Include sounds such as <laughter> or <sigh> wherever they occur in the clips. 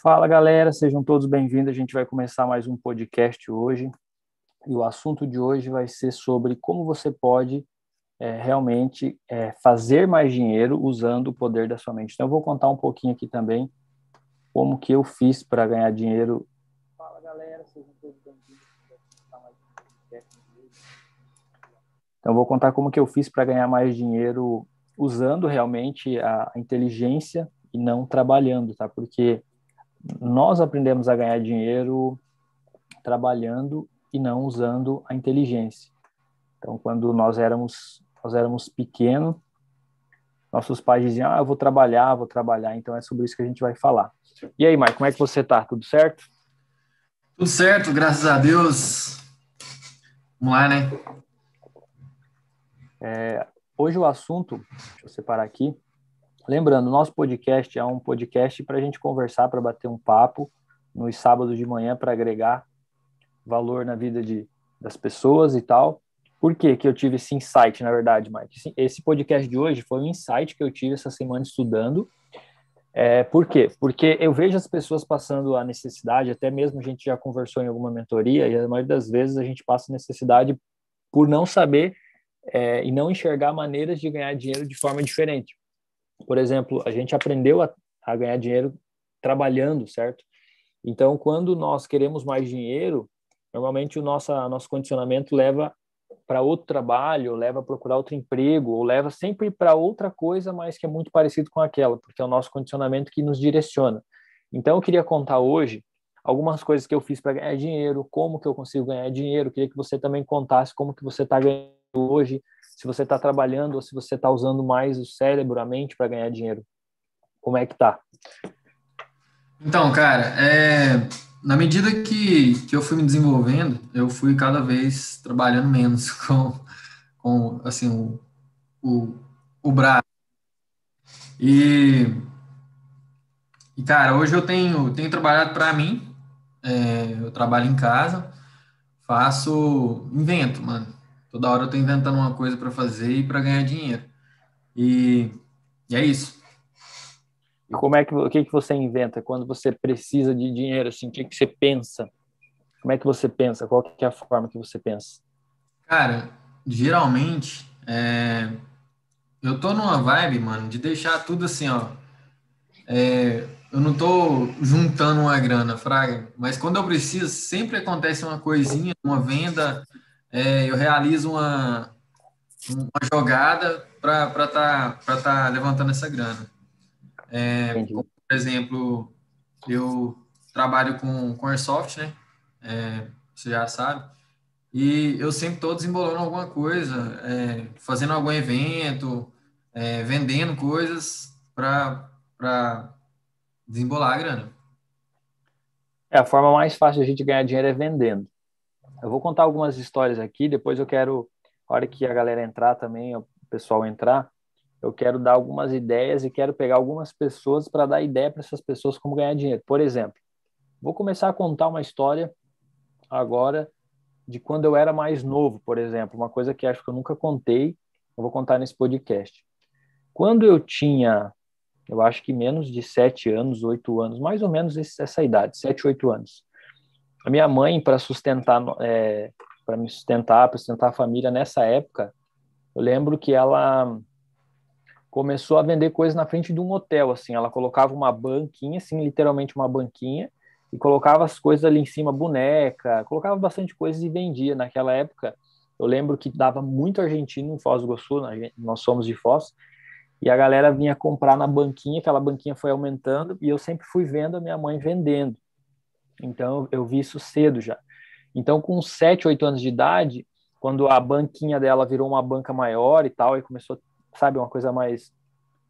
Fala galera, sejam todos bem-vindos. A gente vai começar mais um podcast hoje. E o assunto de hoje vai ser sobre como você pode é, realmente é, fazer mais dinheiro usando o poder da sua mente. Então, eu vou contar um pouquinho aqui também como que eu fiz para ganhar dinheiro. Fala galera, sejam todos bem-vindos. Então, vou contar como que eu fiz para ganhar mais dinheiro usando realmente a inteligência e não trabalhando, tá? Porque nós aprendemos a ganhar dinheiro trabalhando e não usando a inteligência. Então, quando nós éramos nós éramos pequenos, nossos pais diziam: "Ah, eu vou trabalhar, vou trabalhar". Então é sobre isso que a gente vai falar. E aí, Mike, como é que você tá? Tudo certo? Tudo certo, graças a Deus. Vamos lá, né? É, hoje o assunto, deixa eu separar aqui, Lembrando, nosso podcast é um podcast para a gente conversar, para bater um papo nos sábados de manhã para agregar valor na vida de, das pessoas e tal. Por que, que eu tive esse insight, na verdade, Mike? Esse podcast de hoje foi um insight que eu tive essa semana estudando. É, por quê? Porque eu vejo as pessoas passando a necessidade, até mesmo a gente já conversou em alguma mentoria, e a maioria das vezes a gente passa necessidade por não saber é, e não enxergar maneiras de ganhar dinheiro de forma diferente. Por exemplo, a gente aprendeu a, a ganhar dinheiro trabalhando, certo? Então, quando nós queremos mais dinheiro, normalmente o nosso, nosso condicionamento leva para outro trabalho, leva a procurar outro emprego, ou leva sempre para outra coisa, mas que é muito parecido com aquela, porque é o nosso condicionamento que nos direciona. Então, eu queria contar hoje algumas coisas que eu fiz para ganhar dinheiro, como que eu consigo ganhar dinheiro. Eu queria que você também contasse como que você está ganhando hoje, se você está trabalhando ou se você está usando mais o cérebro, a mente para ganhar dinheiro. Como é que tá? Então, cara, é, na medida que, que eu fui me desenvolvendo, eu fui cada vez trabalhando menos <laughs> com, com assim, o, o, o braço. E, e, cara, hoje eu tenho, tenho trabalhado para mim, é, eu trabalho em casa, faço, invento, mano. Toda hora eu tô inventando uma coisa para fazer e para ganhar dinheiro. E, e, é isso. E como é que o que que você inventa quando você precisa de dinheiro assim? O que que você pensa? Como é que você pensa? Qual que é a forma que você pensa? Cara, geralmente é, eu tô numa vibe, mano, de deixar tudo assim, ó. É, eu não tô juntando uma grana, fraga, mas quando eu preciso, sempre acontece uma coisinha, uma venda, é, eu realizo uma, uma jogada para estar tá, tá levantando essa grana. É, por exemplo, eu trabalho com, com Airsoft, né? É, você já sabe. E eu sempre estou desembolando alguma coisa, é, fazendo algum evento, é, vendendo coisas para desembolar a grana. É, a forma mais fácil de a gente ganhar dinheiro é vendendo. Eu vou contar algumas histórias aqui, depois eu quero, a hora que a galera entrar também, o pessoal entrar, eu quero dar algumas ideias e quero pegar algumas pessoas para dar ideia para essas pessoas como ganhar dinheiro. Por exemplo, vou começar a contar uma história agora de quando eu era mais novo, por exemplo, uma coisa que acho que eu nunca contei, eu vou contar nesse podcast. Quando eu tinha, eu acho que menos de sete anos, oito anos, mais ou menos essa idade, sete, oito anos, a minha mãe, para sustentar, é, para me sustentar, para sustentar a família nessa época, eu lembro que ela começou a vender coisas na frente de um hotel, assim, ela colocava uma banquinha, assim, literalmente uma banquinha, e colocava as coisas ali em cima, boneca, colocava bastante coisas e vendia. Naquela época, eu lembro que dava muito argentino em Foz do Iguaçu, nós somos de Foz, e a galera vinha comprar na banquinha, aquela banquinha foi aumentando, e eu sempre fui vendo a minha mãe vendendo. Então, eu vi isso cedo já. Então, com 7, 8 anos de idade, quando a banquinha dela virou uma banca maior e tal, e começou, sabe, uma coisa mais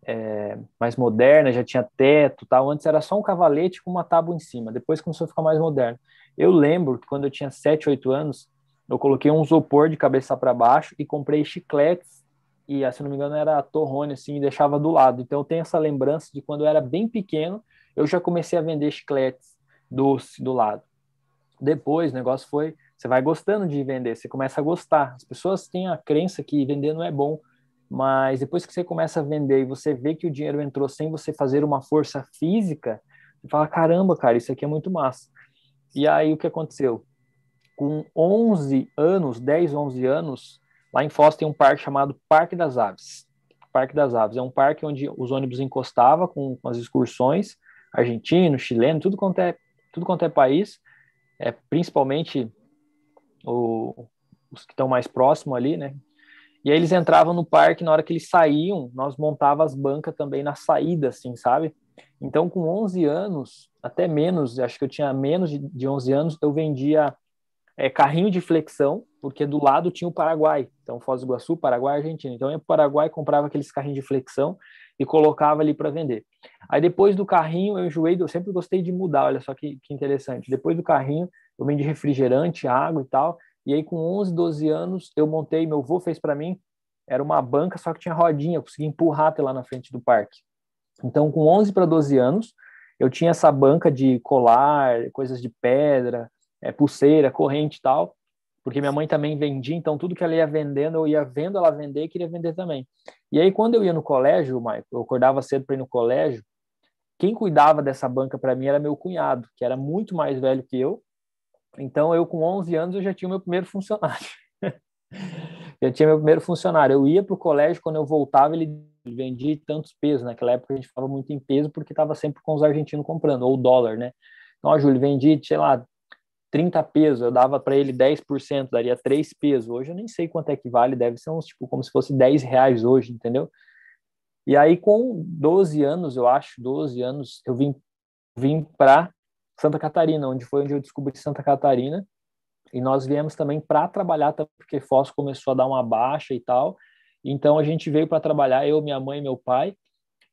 é, mais moderna, já tinha teto tal. Antes era só um cavalete com uma tábua em cima, depois começou a ficar mais moderno. Eu lembro que quando eu tinha 7, 8 anos, eu coloquei um isopor de cabeça para baixo e comprei chicletes, e se não me engano era torrone, assim, e deixava do lado. Então eu tenho essa lembrança de quando eu era bem pequeno, eu já comecei a vender chicletes doce do lado. Depois o negócio foi, você vai gostando de vender, você começa a gostar. As pessoas têm a crença que vender não é bom, mas depois que você começa a vender e você vê que o dinheiro entrou sem você fazer uma força física, fala, caramba, cara, isso aqui é muito massa. E aí o que aconteceu? Com 11 anos, 10, 11 anos, lá em Foz tem um parque chamado Parque das Aves. Parque das Aves é um parque onde os ônibus encostavam com, com as excursões, argentino, chileno, tudo quanto é, tudo quanto é país, é, principalmente o, os que estão mais próximos ali, né? E aí eles entravam no parque, na hora que eles saíam, nós montava as bancas também na saída, assim, sabe? Então, com 11 anos, até menos, acho que eu tinha menos de, de 11 anos, eu vendia é, carrinho de flexão, porque do lado tinha o Paraguai. Então, Foz do Iguaçu, Paraguai, Argentina. Então, eu ia para o Paraguai, comprava aqueles carrinhos de flexão e colocava ali para vender. Aí, depois do carrinho, eu enjoei, eu sempre gostei de mudar, olha só que, que interessante. Depois do carrinho, eu vendi refrigerante, água e tal. E aí, com 11, 12 anos, eu montei, meu avô fez para mim, era uma banca, só que tinha rodinha, eu consegui empurrar até lá na frente do parque. Então, com 11 para 12 anos, eu tinha essa banca de colar, coisas de pedra, é, pulseira, corrente e tal, porque minha mãe também vendia, então tudo que ela ia vendendo, eu ia vendo ela vender e queria vender também. E aí, quando eu ia no colégio, Michael, eu acordava cedo para ir no colégio, quem cuidava dessa banca para mim era meu cunhado, que era muito mais velho que eu. Então, eu com 11 anos, eu já tinha o meu primeiro funcionário. <laughs> já tinha meu primeiro funcionário. Eu ia para o colégio, quando eu voltava, ele vendia tantos pesos. Naquela época a gente falava muito em peso porque estava sempre com os argentinos comprando, ou dólar, né? Então, ó, Júlio, vendi, sei lá, 30 pesos, eu dava para ele 10%, daria 3 pesos. Hoje eu nem sei quanto é que vale, deve ser uns, tipo, como se fosse 10 reais hoje, entendeu? E aí, com 12 anos, eu acho, 12 anos, eu vim, vim para Santa Catarina, onde foi onde eu descobri Santa Catarina. E nós viemos também para trabalhar, porque Foz começou a dar uma baixa e tal. Então a gente veio para trabalhar, eu, minha mãe e meu pai.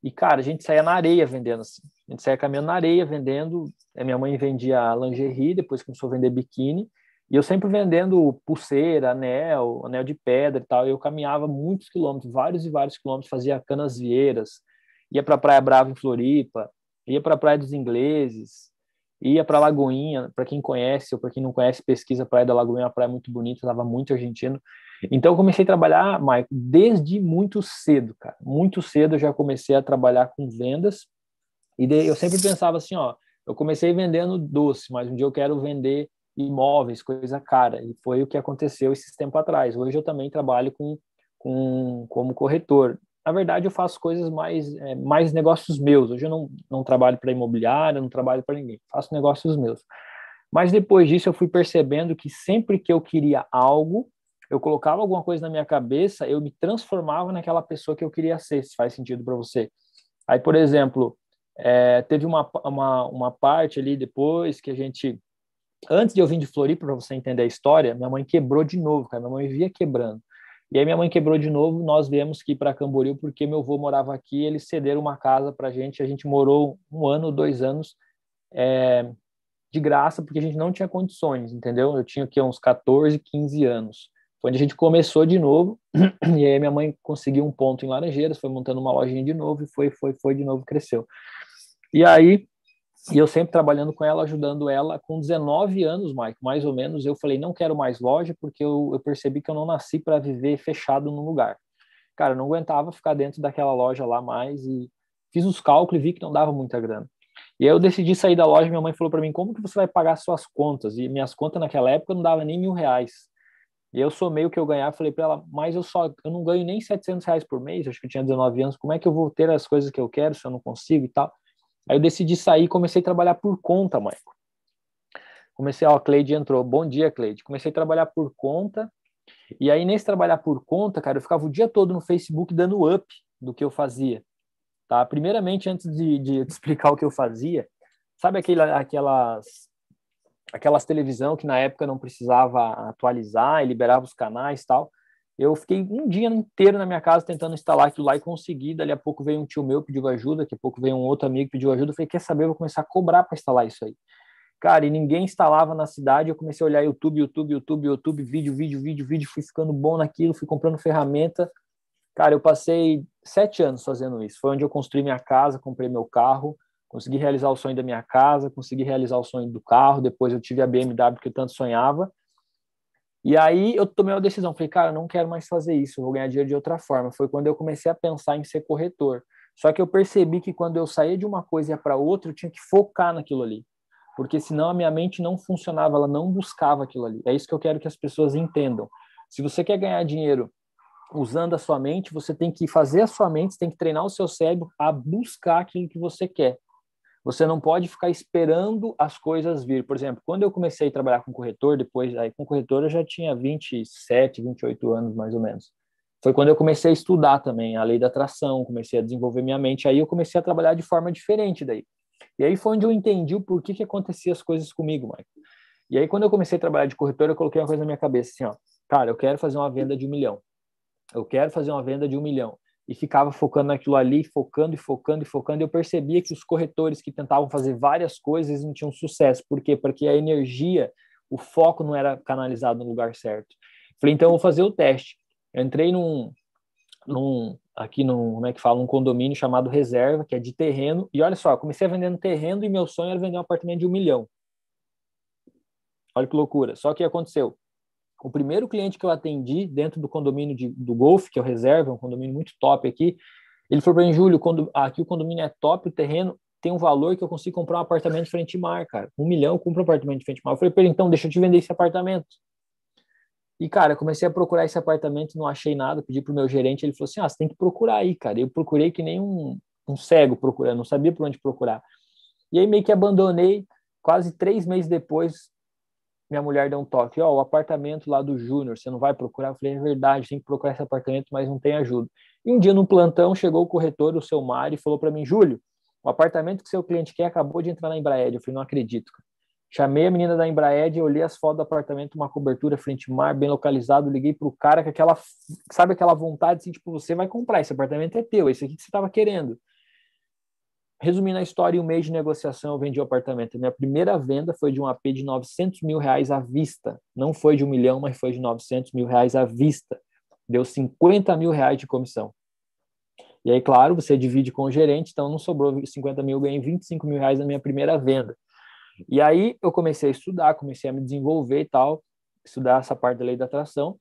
E, cara, a gente saía na areia vendendo assim. A gente saía caminhando na areia vendendo. A minha mãe vendia lingerie, depois começou a vender biquíni. E eu sempre vendendo pulseira, anel, anel de pedra e tal. Eu caminhava muitos quilômetros, vários e vários quilômetros, fazia canas vieiras, ia para Praia Brava em Floripa, ia para Praia dos Ingleses, ia para Lagoinha, para quem conhece ou para quem não conhece, pesquisa Praia da Lagoinha, uma praia muito bonita, estava muito argentino. Então eu comecei a trabalhar, Maico, desde muito cedo, cara. Muito cedo eu já comecei a trabalhar com vendas. E eu sempre pensava assim, ó, eu comecei vendendo doce, mas um dia eu quero vender imóveis, coisa cara. E foi o que aconteceu esses tempo atrás. Hoje eu também trabalho com, com como corretor. Na verdade, eu faço coisas mais, é, mais negócios meus. Hoje eu não, não trabalho para imobiliária, não trabalho para ninguém. Faço negócios meus. Mas depois disso eu fui percebendo que sempre que eu queria algo, eu colocava alguma coisa na minha cabeça, eu me transformava naquela pessoa que eu queria ser, se faz sentido para você. Aí, por exemplo, é, teve uma, uma, uma parte ali depois que a gente, antes de eu vir de Floripa, para você entender a história, minha mãe quebrou de novo, cara, minha mãe vivia quebrando. E aí minha mãe quebrou de novo, nós viemos aqui para Camboriú porque meu avô morava aqui, eles cederam uma casa para a gente, a gente morou um ano, dois anos é, de graça, porque a gente não tinha condições, entendeu? Eu tinha aqui uns 14, 15 anos. Foi onde a gente começou de novo, <clears throat> e aí minha mãe conseguiu um ponto em Laranjeiras, foi montando uma lojinha de novo, e foi, foi, foi de novo, cresceu. E aí, e eu sempre trabalhando com ela, ajudando ela, com 19 anos, Mike, mais ou menos, eu falei, não quero mais loja, porque eu, eu percebi que eu não nasci para viver fechado num lugar. Cara, eu não aguentava ficar dentro daquela loja lá mais, e fiz os cálculos e vi que não dava muita grana. E aí eu decidi sair da loja, minha mãe falou para mim, como que você vai pagar suas contas? E minhas contas naquela época não dava nem mil reais. E eu somei o que eu ganhava, falei para ela, mas eu só, eu não ganho nem 700 reais por mês, acho que eu tinha 19 anos, como é que eu vou ter as coisas que eu quero se eu não consigo e tal? Aí eu decidi sair e comecei a trabalhar por conta, Maico. Comecei, ó, a Cleide entrou, bom dia, Cleide. Comecei a trabalhar por conta, e aí nesse trabalhar por conta, cara, eu ficava o dia todo no Facebook dando up do que eu fazia, tá? Primeiramente, antes de, de <laughs> explicar o que eu fazia, sabe aquele, aquelas aquelas televisão que na época não precisava atualizar e liberava os canais tal. Eu fiquei um dia inteiro na minha casa tentando instalar aquilo lá e consegui. Dali a pouco veio um tio meu pediu ajuda, daqui a pouco veio um outro amigo pediu ajuda. Eu falei, quer saber? Eu vou começar a cobrar para instalar isso aí. Cara, e ninguém instalava na cidade. Eu comecei a olhar YouTube, YouTube, YouTube, YouTube, vídeo, vídeo, vídeo, vídeo. Fui ficando bom naquilo, fui comprando ferramenta. Cara, eu passei sete anos fazendo isso. Foi onde eu construí minha casa, comprei meu carro, consegui realizar o sonho da minha casa, consegui realizar o sonho do carro, depois eu tive a BMW que eu tanto sonhava. E aí eu tomei uma decisão, falei, cara, não quero mais fazer isso, vou ganhar dinheiro de outra forma. Foi quando eu comecei a pensar em ser corretor. Só que eu percebi que quando eu saía de uma coisa e ia para outra, eu tinha que focar naquilo ali. Porque senão a minha mente não funcionava, ela não buscava aquilo ali. É isso que eu quero que as pessoas entendam. Se você quer ganhar dinheiro usando a sua mente, você tem que fazer a sua mente, você tem que treinar o seu cérebro a buscar aquilo que você quer. Você não pode ficar esperando as coisas vir. Por exemplo, quando eu comecei a trabalhar com corretor, depois aí com corretor eu já tinha 27, 28 anos mais ou menos. Foi quando eu comecei a estudar também a lei da atração, comecei a desenvolver minha mente, aí eu comecei a trabalhar de forma diferente daí. E aí foi onde eu entendi o porquê que acontecia as coisas comigo, Mike. E aí quando eu comecei a trabalhar de corretor, eu coloquei uma coisa na minha cabeça assim, ó, cara, eu quero fazer uma venda de um milhão. Eu quero fazer uma venda de um milhão e ficava focando naquilo ali, focando e focando e focando. Eu percebia que os corretores que tentavam fazer várias coisas não tinham sucesso. Por quê? Porque a energia, o foco não era canalizado no lugar certo. Falei, então vou fazer o teste. Eu entrei num, num aqui num, como é que fala, um condomínio chamado Reserva, que é de terreno. E olha só, comecei vendendo terreno e meu sonho era vender um apartamento de um milhão. Olha que loucura. Só que aconteceu. O primeiro cliente que eu atendi dentro do condomínio de, do Golf, que é o Reserva, um condomínio muito top aqui, ele falou para mim, Júlio, quando, aqui o condomínio é top, o terreno tem um valor que eu consigo comprar um apartamento frente mar, cara. Um milhão eu compro um apartamento de frente mar. Eu falei para então, deixa eu te vender esse apartamento. E, cara, eu comecei a procurar esse apartamento, não achei nada, pedi pro meu gerente, ele falou assim, ah, você tem que procurar aí, cara. Eu procurei que nem um, um cego procurando, não sabia por onde procurar. E aí meio que abandonei, quase três meses depois, minha mulher deu um toque, ó, oh, o apartamento lá do Júnior, você não vai procurar? Eu falei, é verdade, tem que procurar esse apartamento, mas não tem ajuda. E um dia no plantão chegou o corretor, o seu Mário, e falou para mim, Júlio, o apartamento que seu cliente quer acabou de entrar na Embraer. Eu falei, não acredito. Chamei a menina da Embraer, olhei as fotos do apartamento, uma cobertura frente mar, bem localizado, liguei pro cara com aquela, sabe aquela vontade, assim, tipo, você vai comprar, esse apartamento é teu, esse aqui que você estava querendo. Resumindo a história, em um mês de negociação eu vendi o apartamento. Minha primeira venda foi de um AP de 900 mil reais à vista. Não foi de um milhão, mas foi de 900 mil reais à vista. Deu 50 mil reais de comissão. E aí, claro, você divide com o gerente, então não sobrou 50 mil, ganhei 25 mil reais na minha primeira venda. E aí eu comecei a estudar, comecei a me desenvolver e tal, estudar essa parte da lei da atração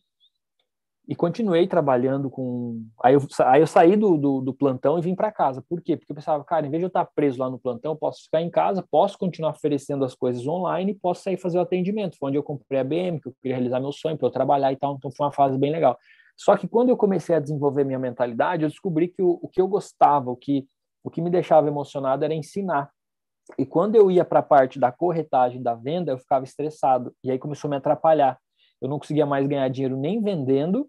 e continuei trabalhando com. Aí eu, aí eu saí do, do, do plantão e vim para casa. Por quê? Porque eu pensava, cara, em vez de eu estar preso lá no plantão, eu posso ficar em casa, posso continuar oferecendo as coisas online e posso sair fazer o atendimento. Foi onde eu comprei a BM, que eu queria realizar meu sonho, para eu trabalhar e tal. Então foi uma fase bem legal. Só que quando eu comecei a desenvolver minha mentalidade, eu descobri que o, o que eu gostava, o que, o que me deixava emocionado era ensinar. E quando eu ia para a parte da corretagem da venda, eu ficava estressado. E aí começou a me atrapalhar. Eu não conseguia mais ganhar dinheiro nem vendendo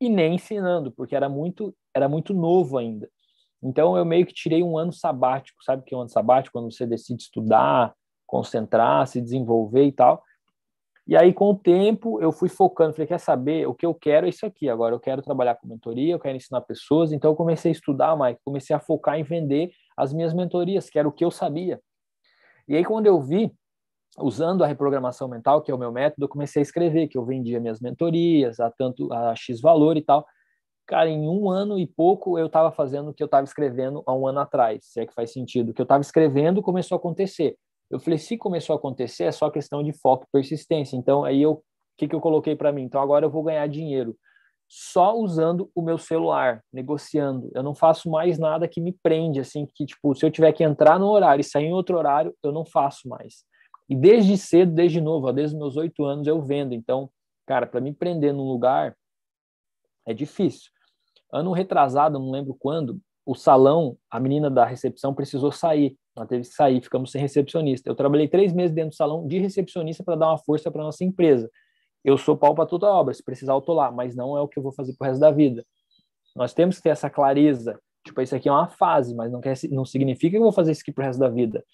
e nem ensinando, porque era muito, era muito novo ainda. Então eu meio que tirei um ano sabático, sabe que é um ano sabático? Quando você decide estudar, concentrar, se desenvolver e tal. E aí, com o tempo, eu fui focando, falei, quer saber, o que eu quero é isso aqui, agora eu quero trabalhar com mentoria, eu quero ensinar pessoas, então eu comecei a estudar, Mike, comecei a focar em vender as minhas mentorias, que era o que eu sabia. E aí, quando eu vi, usando a reprogramação mental, que é o meu método, eu comecei a escrever que eu vendia minhas mentorias a tanto a X valor e tal. Cara, em um ano e pouco eu estava fazendo o que eu estava escrevendo há um ano atrás, se é que faz sentido. O que eu estava escrevendo começou a acontecer. Eu falei, se começou a acontecer, é só questão de foco e persistência. Então, aí eu, o que, que eu coloquei para mim? Então, agora eu vou ganhar dinheiro só usando o meu celular, negociando. Eu não faço mais nada que me prende, assim, que, tipo, se eu tiver que entrar no horário e sair em outro horário, eu não faço mais. E desde cedo, desde novo, desde meus oito anos, eu vendo. Então, cara, para me prender num lugar é difícil. Ano retrasado, não lembro quando, o salão, a menina da recepção precisou sair. Ela teve que sair, ficamos sem recepcionista. Eu trabalhei três meses dentro do salão de recepcionista para dar uma força para nossa empresa. Eu sou pau para toda obra, se precisar eu tô lá, mas não é o que eu vou fazer pro resto da vida. Nós temos que ter essa clareza. Tipo, isso aqui é uma fase, mas não, quer, não significa que eu vou fazer isso aqui pro resto da vida.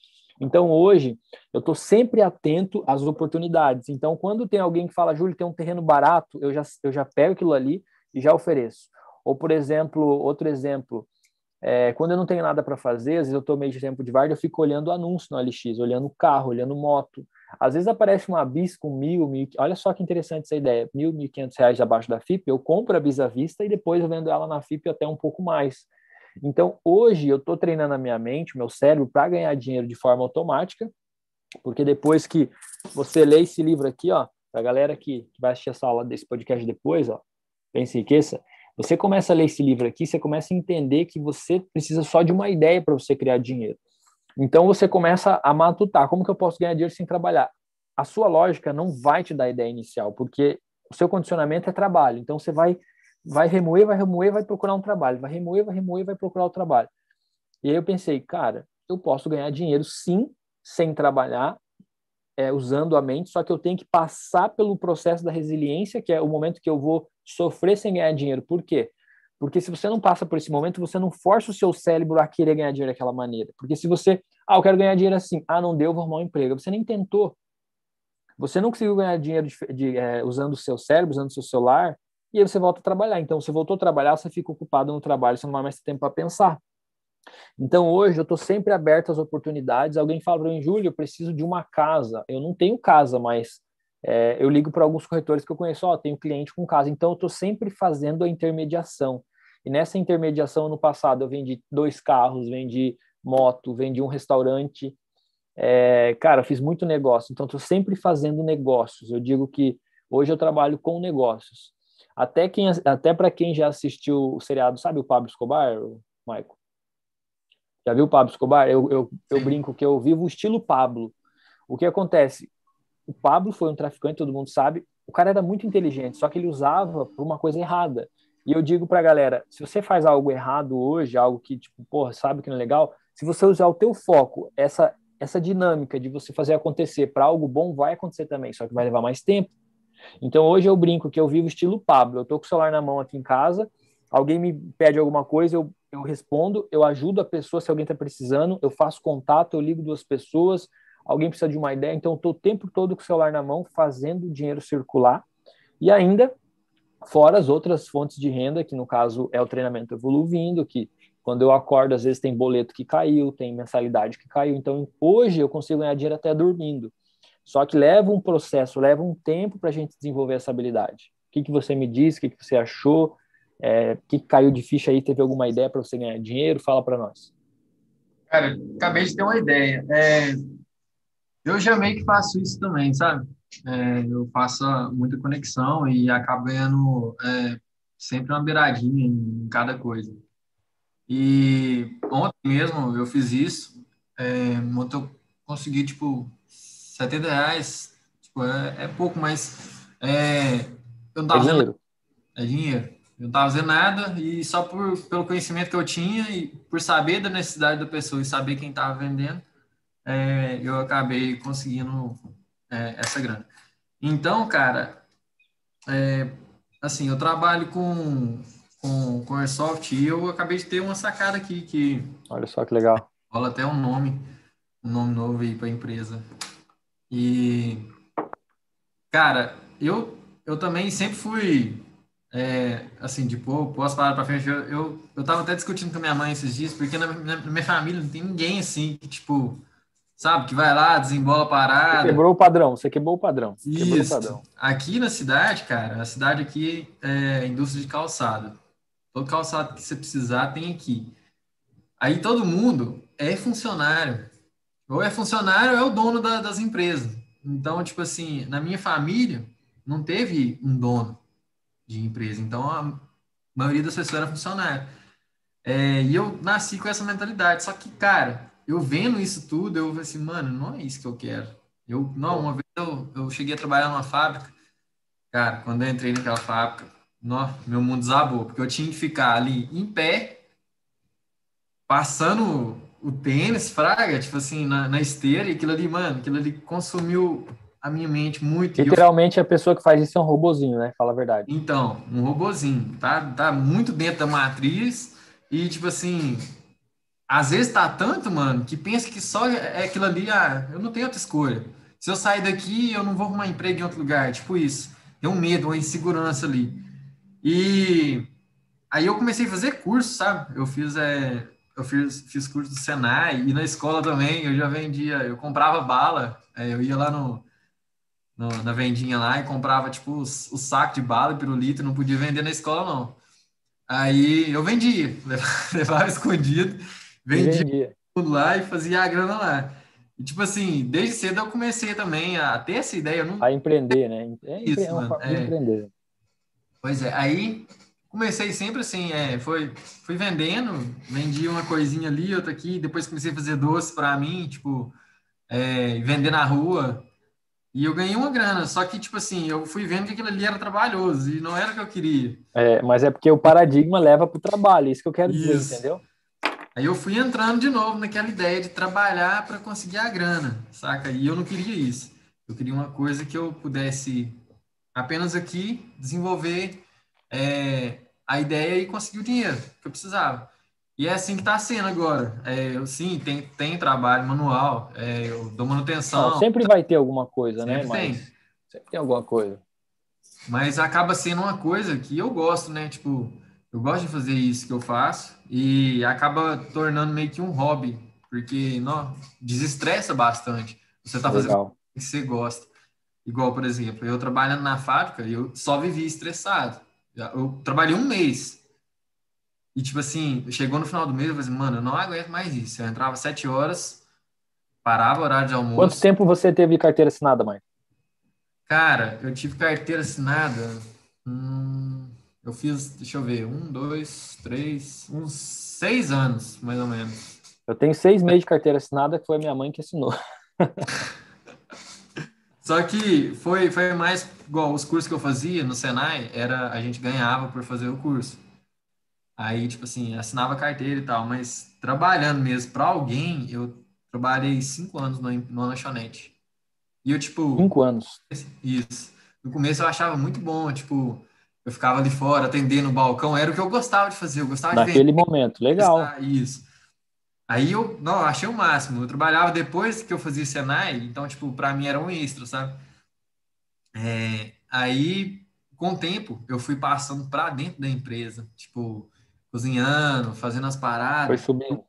Então, hoje, eu estou sempre atento às oportunidades. Então, quando tem alguém que fala, Júlio, tem um terreno barato, eu já, eu já pego aquilo ali e já ofereço. Ou, por exemplo, outro exemplo, é, quando eu não tenho nada para fazer, às vezes eu estou meio de tempo de varda, eu fico olhando anúncio no LX, olhando carro, olhando moto. Às vezes aparece uma bis com mil, mil, olha só que interessante essa ideia, mil, mil quinhentos reais abaixo da FIP, eu compro a bis à vista e depois eu vendo ela na FIP até um pouco mais. Então, hoje eu estou treinando a minha mente, meu cérebro, para ganhar dinheiro de forma automática, porque depois que você lê esse livro aqui, ó, para a galera que, vai assistir essa aula desse podcast depois, ó, pense em riqueza, Você começa a ler esse livro aqui, você começa a entender que você precisa só de uma ideia para você criar dinheiro. Então você começa a matutar, como que eu posso ganhar dinheiro sem trabalhar? A sua lógica não vai te dar a ideia inicial, porque o seu condicionamento é trabalho. Então você vai vai remoer, vai remoer, vai procurar um trabalho, vai remoer, vai remoer, vai procurar o trabalho. E aí eu pensei, cara, eu posso ganhar dinheiro sim, sem trabalhar, é, usando a mente, só que eu tenho que passar pelo processo da resiliência, que é o momento que eu vou sofrer sem ganhar dinheiro. Por quê? Porque se você não passa por esse momento, você não força o seu cérebro a querer ganhar dinheiro daquela maneira. Porque se você, ah, eu quero ganhar dinheiro assim, ah, não deu, vou arrumar um emprego. Você nem tentou. Você não conseguiu ganhar dinheiro de, de, é, usando o seu cérebro, usando o seu celular, e aí você volta a trabalhar. Então, você voltou a trabalhar, você fica ocupado no trabalho, você não vai mais ter tempo para pensar. Então, hoje, eu estou sempre aberto às oportunidades. Alguém fala para mim, Júlio, eu preciso de uma casa. Eu não tenho casa, mas é, eu ligo para alguns corretores que eu conheço, ó, oh, tenho cliente com casa. Então, eu estou sempre fazendo a intermediação. E nessa intermediação, no passado, eu vendi dois carros, vendi moto, vendi um restaurante. É, cara, eu fiz muito negócio. Então, estou sempre fazendo negócios. Eu digo que hoje eu trabalho com negócios. Até, quem, até para quem já assistiu o seriado, sabe o Pablo Escobar, Michael? Já viu o Pablo Escobar? Eu, eu, eu brinco que eu vivo o estilo Pablo. O que acontece? O Pablo foi um traficante, todo mundo sabe. O cara era muito inteligente, só que ele usava por uma coisa errada. E eu digo pra galera, se você faz algo errado hoje, algo que, tipo, porra, sabe que não é legal, se você usar o teu foco, essa, essa dinâmica de você fazer acontecer para algo bom, vai acontecer também, só que vai levar mais tempo. Então hoje eu brinco que eu vivo estilo Pablo. Eu tô com o celular na mão aqui em casa, alguém me pede alguma coisa, eu, eu respondo, eu ajudo a pessoa se alguém está precisando, eu faço contato, eu ligo duas pessoas, alguém precisa de uma ideia, então eu tô o tempo todo com o celular na mão, fazendo o dinheiro circular. E ainda, fora as outras fontes de renda, que no caso é o treinamento evoluindo, que quando eu acordo, às vezes tem boleto que caiu, tem mensalidade que caiu. Então, hoje eu consigo ganhar dinheiro até dormindo. Só que leva um processo, leva um tempo para a gente desenvolver essa habilidade. O que, que você me disse? O que, que você achou? É, o que, que caiu de ficha aí? Teve alguma ideia para você ganhar dinheiro? Fala para nós. Cara, acabei de ter uma ideia. É, eu já meio que faço isso também, sabe? É, eu faço muita conexão e acabo ganhando é, sempre uma beiradinha em cada coisa. E ontem mesmo eu fiz isso. É, eu consegui, tipo, 70 reais, tipo, é, é pouco, mas é, eu não tava é dinheiro. é dinheiro. Eu não estava fazendo nada e só por, pelo conhecimento que eu tinha e por saber da necessidade da pessoa e saber quem estava vendendo, é, eu acabei conseguindo é, essa grana. Então, cara, é, assim, eu trabalho com, com, com Airsoft e eu acabei de ter uma sacada aqui que... Olha só que legal. Rola até um nome, um nome novo aí para a empresa. E, cara, eu, eu também sempre fui, é, assim, de pôr, pôr as palavras pra frente. Eu, eu, eu tava até discutindo com a minha mãe esses dias, porque na, na, na minha família não tem ninguém assim que, tipo, sabe, que vai lá, desembola a parada. Você quebrou o padrão, você quebrou o padrão. Quebrou Isso. O padrão. Aqui na cidade, cara, a cidade aqui é indústria de calçado. Todo calçado que você precisar tem aqui. Aí todo mundo é funcionário. Ou é funcionário ou é o dono da, das empresas. Então, tipo assim, na minha família, não teve um dono de empresa. Então, a maioria das pessoas era funcionário. É, e eu nasci com essa mentalidade. Só que, cara, eu vendo isso tudo, eu falei assim, mano, não é isso que eu quero. Eu, não, uma vez eu, eu cheguei a trabalhar numa fábrica. Cara, quando eu entrei naquela fábrica, não, meu mundo desabou, porque eu tinha que ficar ali em pé, passando o tênis, fraga, tipo assim, na, na esteira, e aquilo ali, mano, aquilo ali consumiu a minha mente muito. Literalmente eu... a pessoa que faz isso é um robozinho, né? Fala a verdade. Então, um robozinho, tá, tá muito dentro da matriz e, tipo assim, às vezes tá tanto, mano, que pensa que só é aquilo ali, ah, eu não tenho outra escolha. Se eu sair daqui, eu não vou arrumar emprego em outro lugar, tipo isso. Tem um medo, uma insegurança ali. E aí eu comecei a fazer curso, sabe? Eu fiz é, eu fiz, fiz curso do Senai e na escola também eu já vendia, eu comprava bala, é, eu ia lá no, no, na vendinha lá e comprava tipo o saco de bala e pirulito, não podia vender na escola não. Aí eu vendia, levava, <laughs> levava escondido, vendia, vendia tudo lá e fazia a grana lá. E, tipo assim, desde cedo eu comecei também a ter essa ideia. Não... A empreender, né? É, Isso, é uma forma é. de empreender. Pois é, aí comecei sempre assim, é, foi, fui vendendo, vendi uma coisinha ali, outra aqui, depois comecei a fazer doce para mim, tipo, é, vender na rua. E eu ganhei uma grana, só que, tipo assim, eu fui vendo que aquilo ali era trabalhoso e não era o que eu queria. É, mas é porque o paradigma leva para o trabalho, isso que eu quero dizer, Isso. entendeu? Aí eu fui entrando de novo naquela ideia de trabalhar para conseguir a grana, saca? E eu não queria isso. Eu queria uma coisa que eu pudesse apenas aqui desenvolver é, a ideia e conseguir o dinheiro que eu precisava. E é assim que está sendo agora. É, eu, sim, tem, tem trabalho manual, é, eu dou manutenção. Não, sempre vai ter alguma coisa, né? Sempre Mas tem. sempre tem alguma coisa. Mas acaba sendo uma coisa que eu gosto, né? Tipo, eu gosto de fazer isso que eu faço e acaba tornando meio que um hobby, porque não, desestressa bastante. Você tá fazendo o que você gosta. Igual, por exemplo, eu trabalhando na fábrica, eu só vivia estressado. Eu trabalhei um mês. E, tipo assim, chegou no final do mês, eu falei assim, mano, eu não aguento mais isso. Eu entrava sete horas, parava o horário de almoço. Quanto tempo você teve carteira assinada, mãe? Cara, eu tive carteira assinada. hum, eu fiz, deixa eu ver, um, dois, três, uns seis anos, mais ou menos. Eu tenho seis meses de carteira assinada, que foi minha mãe que assinou. <laughs> Só que foi, foi mais igual os cursos que eu fazia no Senai, era a gente ganhava por fazer o curso. Aí, tipo assim, assinava carteira e tal, mas trabalhando mesmo para alguém, eu trabalhei cinco anos no, numa lanchonete. E eu, tipo, Cinco anos. Isso. No começo eu achava muito bom, tipo, eu ficava ali fora atendendo o balcão, era o que eu gostava de fazer, eu gostava de Naquele momento. Legal. Isso. Aí eu, não, achei o máximo. Eu trabalhava depois que eu fazia Senai, então, tipo, para mim era um extra, sabe? É, aí, com o tempo, eu fui passando para dentro da empresa, tipo, cozinhando, fazendo as Foi paradas. subindo.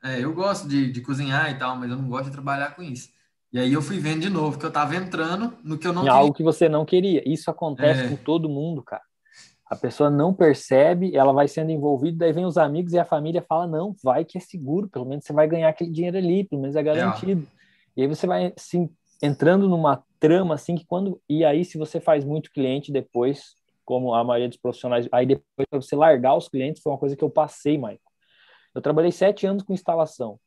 É, eu gosto de, de cozinhar e tal, mas eu não gosto de trabalhar com isso. E aí eu fui vendo de novo, que eu tava entrando no que eu não Em queria. algo que você não queria. Isso acontece É. com todo mundo, cara. A pessoa não percebe, ela vai sendo envolvida, daí vem os amigos e a família fala: não, vai que é seguro, pelo menos você vai ganhar aquele dinheiro ali, pelo menos é garantido. E aí você vai assim, entrando numa trama assim que quando. E aí, se você faz muito cliente depois, como a maioria dos profissionais, aí depois para você largar os clientes, foi uma coisa que eu passei, Michael. Eu trabalhei sete anos com instalação.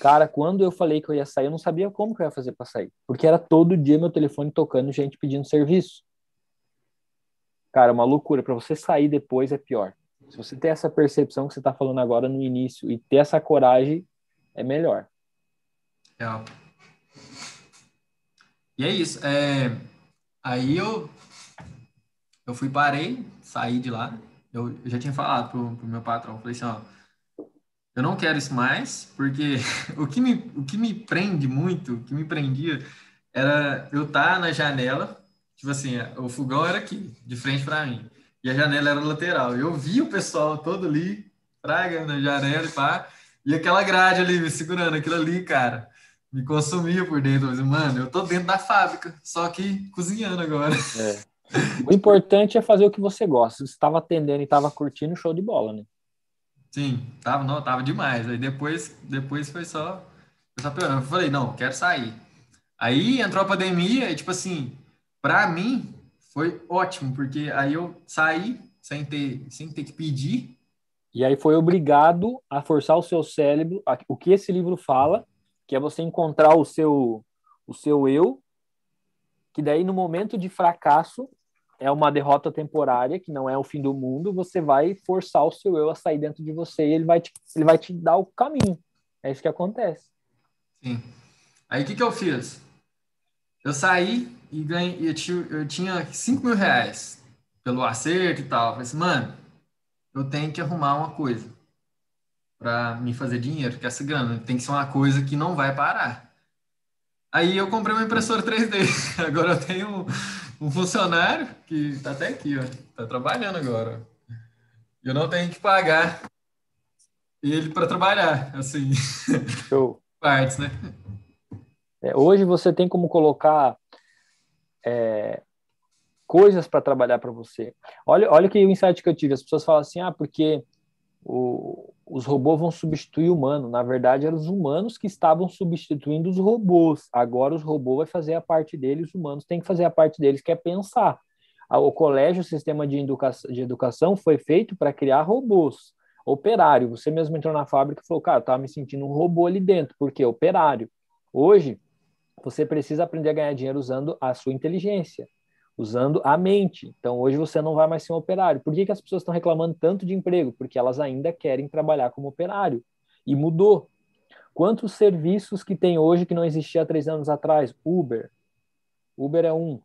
Cara, quando eu falei que eu ia sair, eu não sabia como que eu ia fazer para sair. Porque era todo dia meu telefone tocando, gente pedindo serviço. Cara, uma loucura. Para você sair depois é pior. Se você ter essa percepção que você está falando agora no início e ter essa coragem, é melhor. Real. E é isso. É, aí eu, eu fui, parei, saí de lá. Eu, eu já tinha falado pro, pro meu patrão, falei assim, ó, eu não quero isso mais, porque <laughs> o que me, o que me prende muito, o que me prendia, era eu estar na janela, tipo assim, o fogão era aqui, de frente para mim, e a janela era lateral. Eu vi o pessoal todo ali, praga na janela e pá, e aquela grade ali me segurando, aquilo ali, cara, me consumia por dentro. Eu mano, eu tô dentro da fábrica, só que cozinhando agora. É. O importante é fazer o que você gosta. Você estava atendendo e estava curtindo, show de bola, né? Sim, tava, não, tava demais. Aí depois, depois foi só, foi só piorando. Eu falei, não, quero sair. Aí entrou a pandemia e, tipo assim, pra mim foi ótimo, porque aí eu saí sem ter, sem ter que pedir. E aí foi obrigado a forçar o seu cérebro, a- o que esse livro fala, que é você encontrar o seu, o seu eu, que daí no momento de fracasso é uma derrota temporária, que não é o fim do mundo, você vai forçar o seu eu a sair dentro de você e ele vai te, ele vai te dar o caminho. É isso que acontece. Sim. Aí o que que eu fiz? Eu saí e ganhei, eu tinha, eu tinha 5 mil reais pelo acerto e tal. Eu falei assim, mano, eu tenho que arrumar uma coisa para me fazer dinheiro, que essa grana tem que ser uma coisa que não vai parar. Aí eu comprei uma impressora 3D. <laughs> Agora eu tenho um, um funcionário que tá até aqui, ó, tá trabalhando agora. Eu não tenho que pagar ele para trabalhar, assim, Show. <laughs> partes, né? É, hoje você tem como colocar é, coisas para trabalhar para você. Olha, olha que o insight que eu tive. As pessoas falam assim, ah, porque o, os robôs vão substituir o humano. Na verdade, eram os humanos que estavam substituindo os robôs. Agora os robôs vão fazer a parte deles, os humanos têm que fazer a parte deles, que é pensar. o colégio, o sistema de educação, de educação foi feito para criar robôs. Operário, você mesmo entrou na fábrica e falou, cara, eu estava me sentindo um robô ali dentro, porque operário. Hoje, você precisa aprender a ganhar dinheiro usando a sua inteligência, usando a mente. Então, hoje você não vai mais ser um operário. Por que, que as pessoas estão reclamando tanto de emprego? Porque elas ainda querem trabalhar como operário. E mudou. Quantos serviços que tem hoje que não existia há três anos atrás? Uber. Uber é um.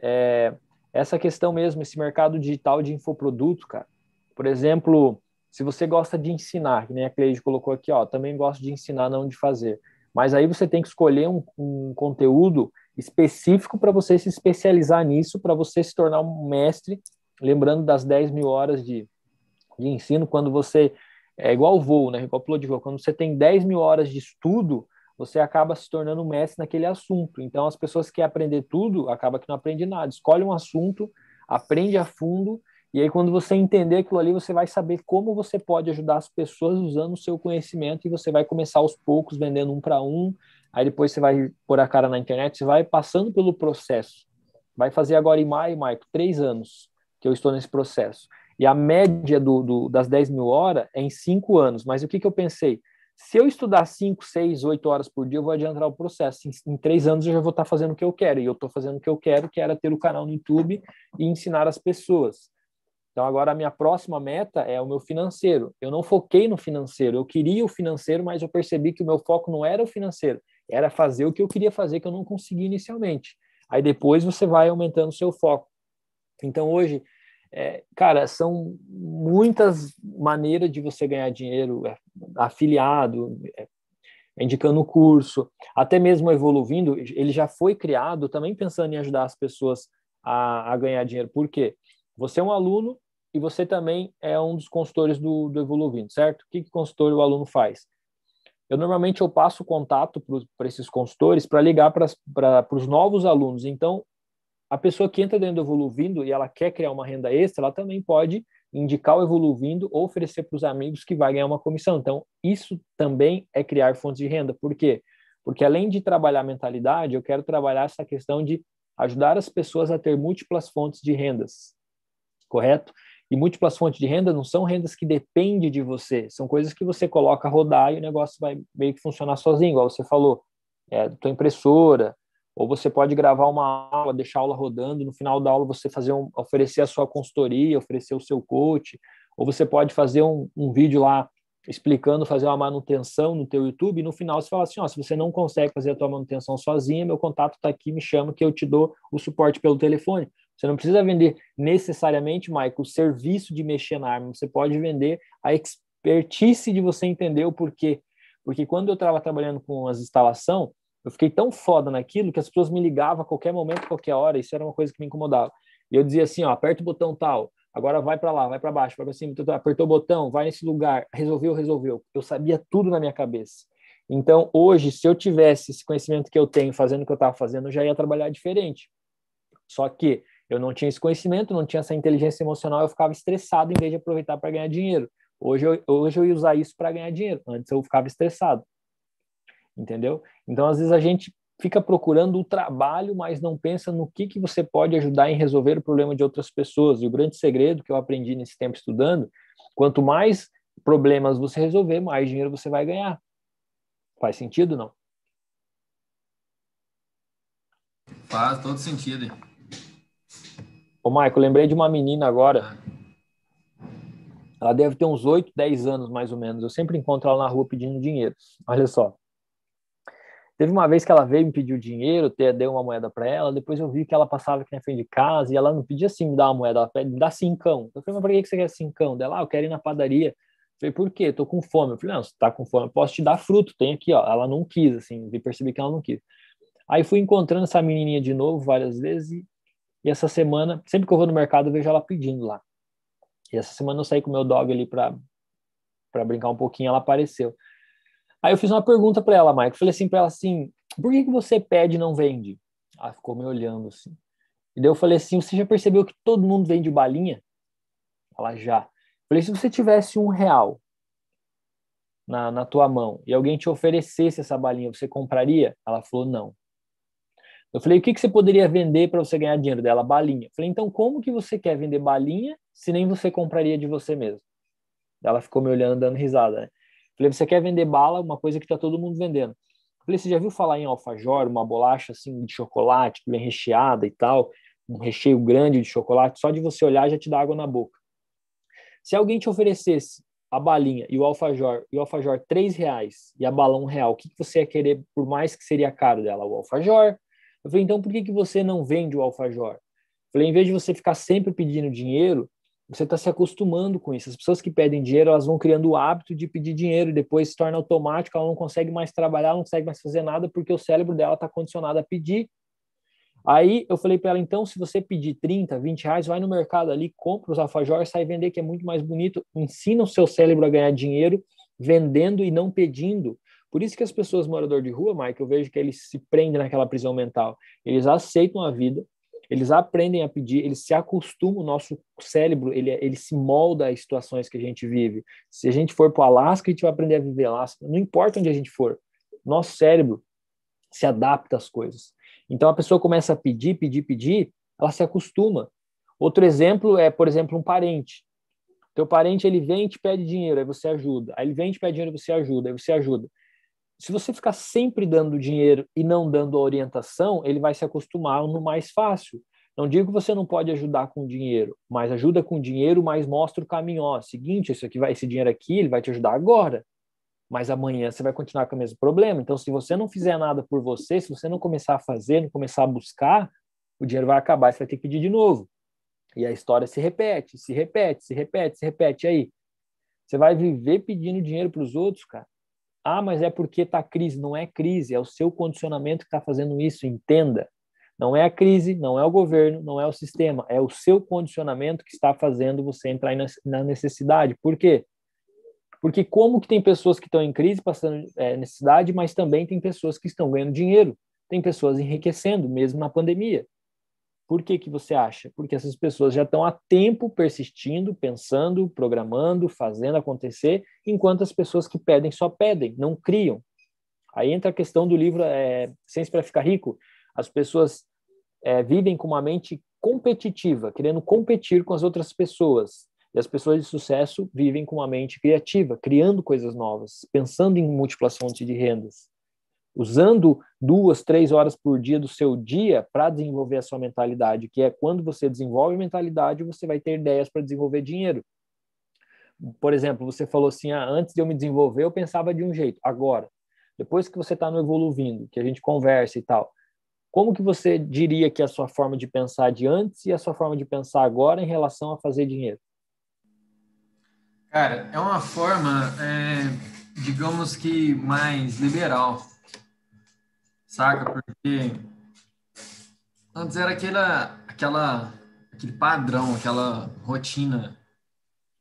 É, essa questão mesmo, esse mercado digital de infoproduto, cara. Por exemplo, se você gosta de ensinar, que nem a Cleide colocou aqui, ó, também gosto de ensinar, não de fazer. Mas aí você tem que escolher um, um conteúdo específico para você se especializar nisso, para você se tornar um mestre, lembrando das 10 mil horas de, de ensino, quando você, é igual voo, né, igual piloto de voo, quando você tem 10 mil horas de estudo, você acaba se tornando mestre naquele assunto. Então, as pessoas que querem aprender tudo, acaba que não aprende nada. Escolhe um assunto, aprende a fundo, e aí quando você entender aquilo ali, você vai saber como você pode ajudar as pessoas usando o seu conhecimento, e você vai começar aos poucos, vendendo um para um, aí depois você vai pôr a cara na internet, você vai passando pelo processo. Vai fazer agora em maio, Maico, três anos que eu estou nesse processo. E a média do, do, das 10 mil horas é em cinco anos. Mas o que, que eu pensei? Se eu estudar 5, 6, 8 horas por dia, eu vou adiantar o processo. Em, em três anos eu já vou estar fazendo o que eu quero. E eu estou fazendo o que eu quero, que era ter o canal no YouTube e ensinar as pessoas. Então, agora a minha próxima meta é o meu financeiro. Eu não foquei no financeiro. Eu queria o financeiro, mas eu percebi que o meu foco não era o financeiro era fazer o que eu queria fazer que eu não consegui inicialmente. Aí depois você vai aumentando o seu foco. Então hoje, é, cara, são muitas maneiras de você ganhar dinheiro, é, afiliado, é, indicando o curso, até mesmo evoluindo, ele já foi criado também pensando em ajudar as pessoas a, a ganhar dinheiro. Por quê? Você é um aluno e você também é um dos consultores do, do Evoluindo, certo? O que, que consultor o aluno faz? eu normalmente eu passo contato para esses consultores para ligar para os novos alunos. Então, a pessoa que entra dentro do Evoluindo e ela quer criar uma renda extra, ela também pode indicar o Evoluindo ou oferecer para os amigos que vai ganhar uma comissão. Então, isso também é criar fontes de renda. Por quê? Porque além de trabalhar a mentalidade, eu quero trabalhar essa questão de ajudar as pessoas a ter múltiplas fontes de rendas. Correto? E múltiplas fontes de renda não são rendas que dependem de você, são coisas que você coloca a rodar e o negócio vai meio que funcionar sozinho, igual você falou, é, tua impressora, ou você pode gravar uma aula, deixar a aula rodando, no final da aula você fazer um, oferecer a sua consultoria, oferecer o seu coach, ou você pode fazer um, um vídeo lá explicando fazer uma manutenção no teu YouTube, e no final você fala assim, ó, se você não consegue fazer a tua manutenção sozinha, meu contato está aqui, me chama que eu te dou o suporte pelo telefone. Você não precisa vender necessariamente, Michael, o serviço de mexer na arma. Você pode vender a expertise de você entender o porquê. Porque quando eu estava trabalhando com as instalação, eu fiquei tão foda naquilo que as pessoas me ligavam a qualquer momento, qualquer hora. Isso era uma coisa que me incomodava. E eu dizia assim, ó, aperta o botão tal, agora vai para lá, vai para baixo, vai para cima, apertou o botão, vai nesse lugar, resolveu, resolveu. Eu sabia tudo na minha cabeça. Então, hoje, se eu tivesse esse conhecimento que eu tenho fazendo o que eu estava fazendo, eu já ia trabalhar diferente. Só que eu não tinha esse conhecimento, não tinha essa inteligência emocional, eu ficava estressado em vez de aproveitar para ganhar dinheiro. Hoje eu, hoje eu ia usar isso para ganhar dinheiro, antes eu ficava estressado. Entendeu? Então, às vezes a gente fica procurando o trabalho, mas não pensa no que, que você pode ajudar em resolver o problema de outras pessoas. E o grande segredo que eu aprendi nesse tempo estudando, quanto mais problemas você resolver, mais dinheiro você vai ganhar. Faz sentido, não? Faz todo sentido. Ô, Michael, lembrei de uma menina agora. Ela deve ter uns 8, 10 anos, mais ou menos. Eu sempre encontro ela na rua pedindo dinheiro. Olha só. Teve uma vez que ela veio me pedir dinheiro, dei uma moeda para ela, depois eu vi que ela passava aqui na frente de casa e ela não pedia assim me dar uma moeda, ela pede, me dá cincão. Eu falei, mas por que você quer cincão? Dela, ah, eu quero ir na padaria. Eu falei, por quê? Tô com fome. Eu falei, não, você tá com fome, eu posso te dar fruto, tem aqui, ó. Ela não quis, assim, vi percebi que ela não quis. Aí fui encontrando essa menininha de novo várias vezes e essa semana, sempre que eu vou no mercado, eu vejo ela pedindo lá. E essa semana eu saí com o meu dog ali para para brincar um pouquinho, ela apareceu. Aí eu fiz uma pergunta para ela, Mike. Falei assim para ela assim: "Por que que você pede e não vende?" Ela ficou me olhando assim. E daí eu falei assim: "Você já percebeu que todo mundo vende balinha?" Ela já. Falei: "Se você tivesse um real na, na tua mão e alguém te oferecesse essa balinha, você compraria?" Ela falou: "Não." Eu falei, o que, que você poderia vender para você ganhar dinheiro dela? Balinha. Eu falei, então como que você quer vender balinha se nem você compraria de você mesmo? Ela ficou me olhando, dando risada. Né? Falei, você quer vender bala, uma coisa que está todo mundo vendendo. Falei, você já viu falar em alfajor, uma bolacha assim de chocolate vem recheada e tal, um recheio grande de chocolate, só de você olhar já te dá água na boca. Se alguém te oferecesse a balinha e o alfajor, e o alfajor três reais e a bala um real, o que, que você ia querer, por mais que seria caro dela? O alfajor, eu falei, então por que, que você não vende o alfajor? Eu falei, em vez de você ficar sempre pedindo dinheiro, você está se acostumando com isso. As pessoas que pedem dinheiro, elas vão criando o hábito de pedir dinheiro e depois se torna automático, ela não consegue mais trabalhar, não consegue mais fazer nada porque o cérebro dela está condicionado a pedir. Aí eu falei para ela, então, se você pedir 30, 20 reais, vai no mercado ali, compra os alfajores, sai vender, que é muito mais bonito. Ensina o seu cérebro a ganhar dinheiro vendendo e não pedindo. Por isso que as pessoas morador de rua, Mike, eu vejo que eles se prendem naquela prisão mental. Eles aceitam a vida, eles aprendem a pedir, eles se acostumam, o nosso cérebro, ele, ele se molda às situações que a gente vive. Se a gente for para o Alasca, a gente vai aprender a viver Alasca. Não importa onde a gente for, nosso cérebro se adapta às coisas. Então a pessoa começa a pedir, pedir, pedir, ela se acostuma. Outro exemplo é, por exemplo, um parente. Teu parente ele vem e te pede dinheiro, aí você ajuda. Aí ele vem e te pede dinheiro, você ajuda, aí você ajuda se você ficar sempre dando dinheiro e não dando orientação, ele vai se acostumar no mais fácil. Não digo que você não pode ajudar com dinheiro, mas ajuda com dinheiro, mas mostra o caminho. Ó, seguinte, esse aqui vai, esse dinheiro aqui, ele vai te ajudar agora, mas amanhã você vai continuar com o mesmo problema. Então, se você não fizer nada por você, se você não começar a fazer, não começar a buscar, o dinheiro vai acabar, você vai ter que pedir de novo. E a história se repete, se repete, se repete, se repete. E aí, você vai viver pedindo dinheiro para os outros, cara. Ah, mas é porque está crise. Não é crise, é o seu condicionamento que está fazendo isso, entenda. Não é a crise, não é o governo, não é o sistema, é o seu condicionamento que está fazendo você entrar na necessidade. Por quê? Porque como que tem pessoas que estão em crise passando é, necessidade, mas também tem pessoas que estão ganhando dinheiro, tem pessoas enriquecendo, mesmo na pandemia. Por que, que você acha? Porque essas pessoas já estão há tempo persistindo, pensando, programando, fazendo acontecer, enquanto as pessoas que pedem só pedem, não criam. Aí entra a questão do livro é, Ciência para Ficar Rico. As pessoas é, vivem com uma mente competitiva, querendo competir com as outras pessoas. E as pessoas de sucesso vivem com uma mente criativa, criando coisas novas, pensando em fontes de rendas usando duas, três horas por dia do seu dia para desenvolver a sua mentalidade, que é quando você desenvolve mentalidade, você vai ter ideias para desenvolver dinheiro. Por exemplo, você falou assim, ah, antes de eu me desenvolver, eu pensava de um jeito. Agora, depois que você está no evoluindo, que a gente conversa e tal, como que você diria que é a sua forma de pensar de antes e a sua forma de pensar agora em relação a fazer dinheiro? Cara, é uma forma, é, digamos que mais liberal saca? Porque antes era aquela, aquela, aquele padrão, aquela rotina,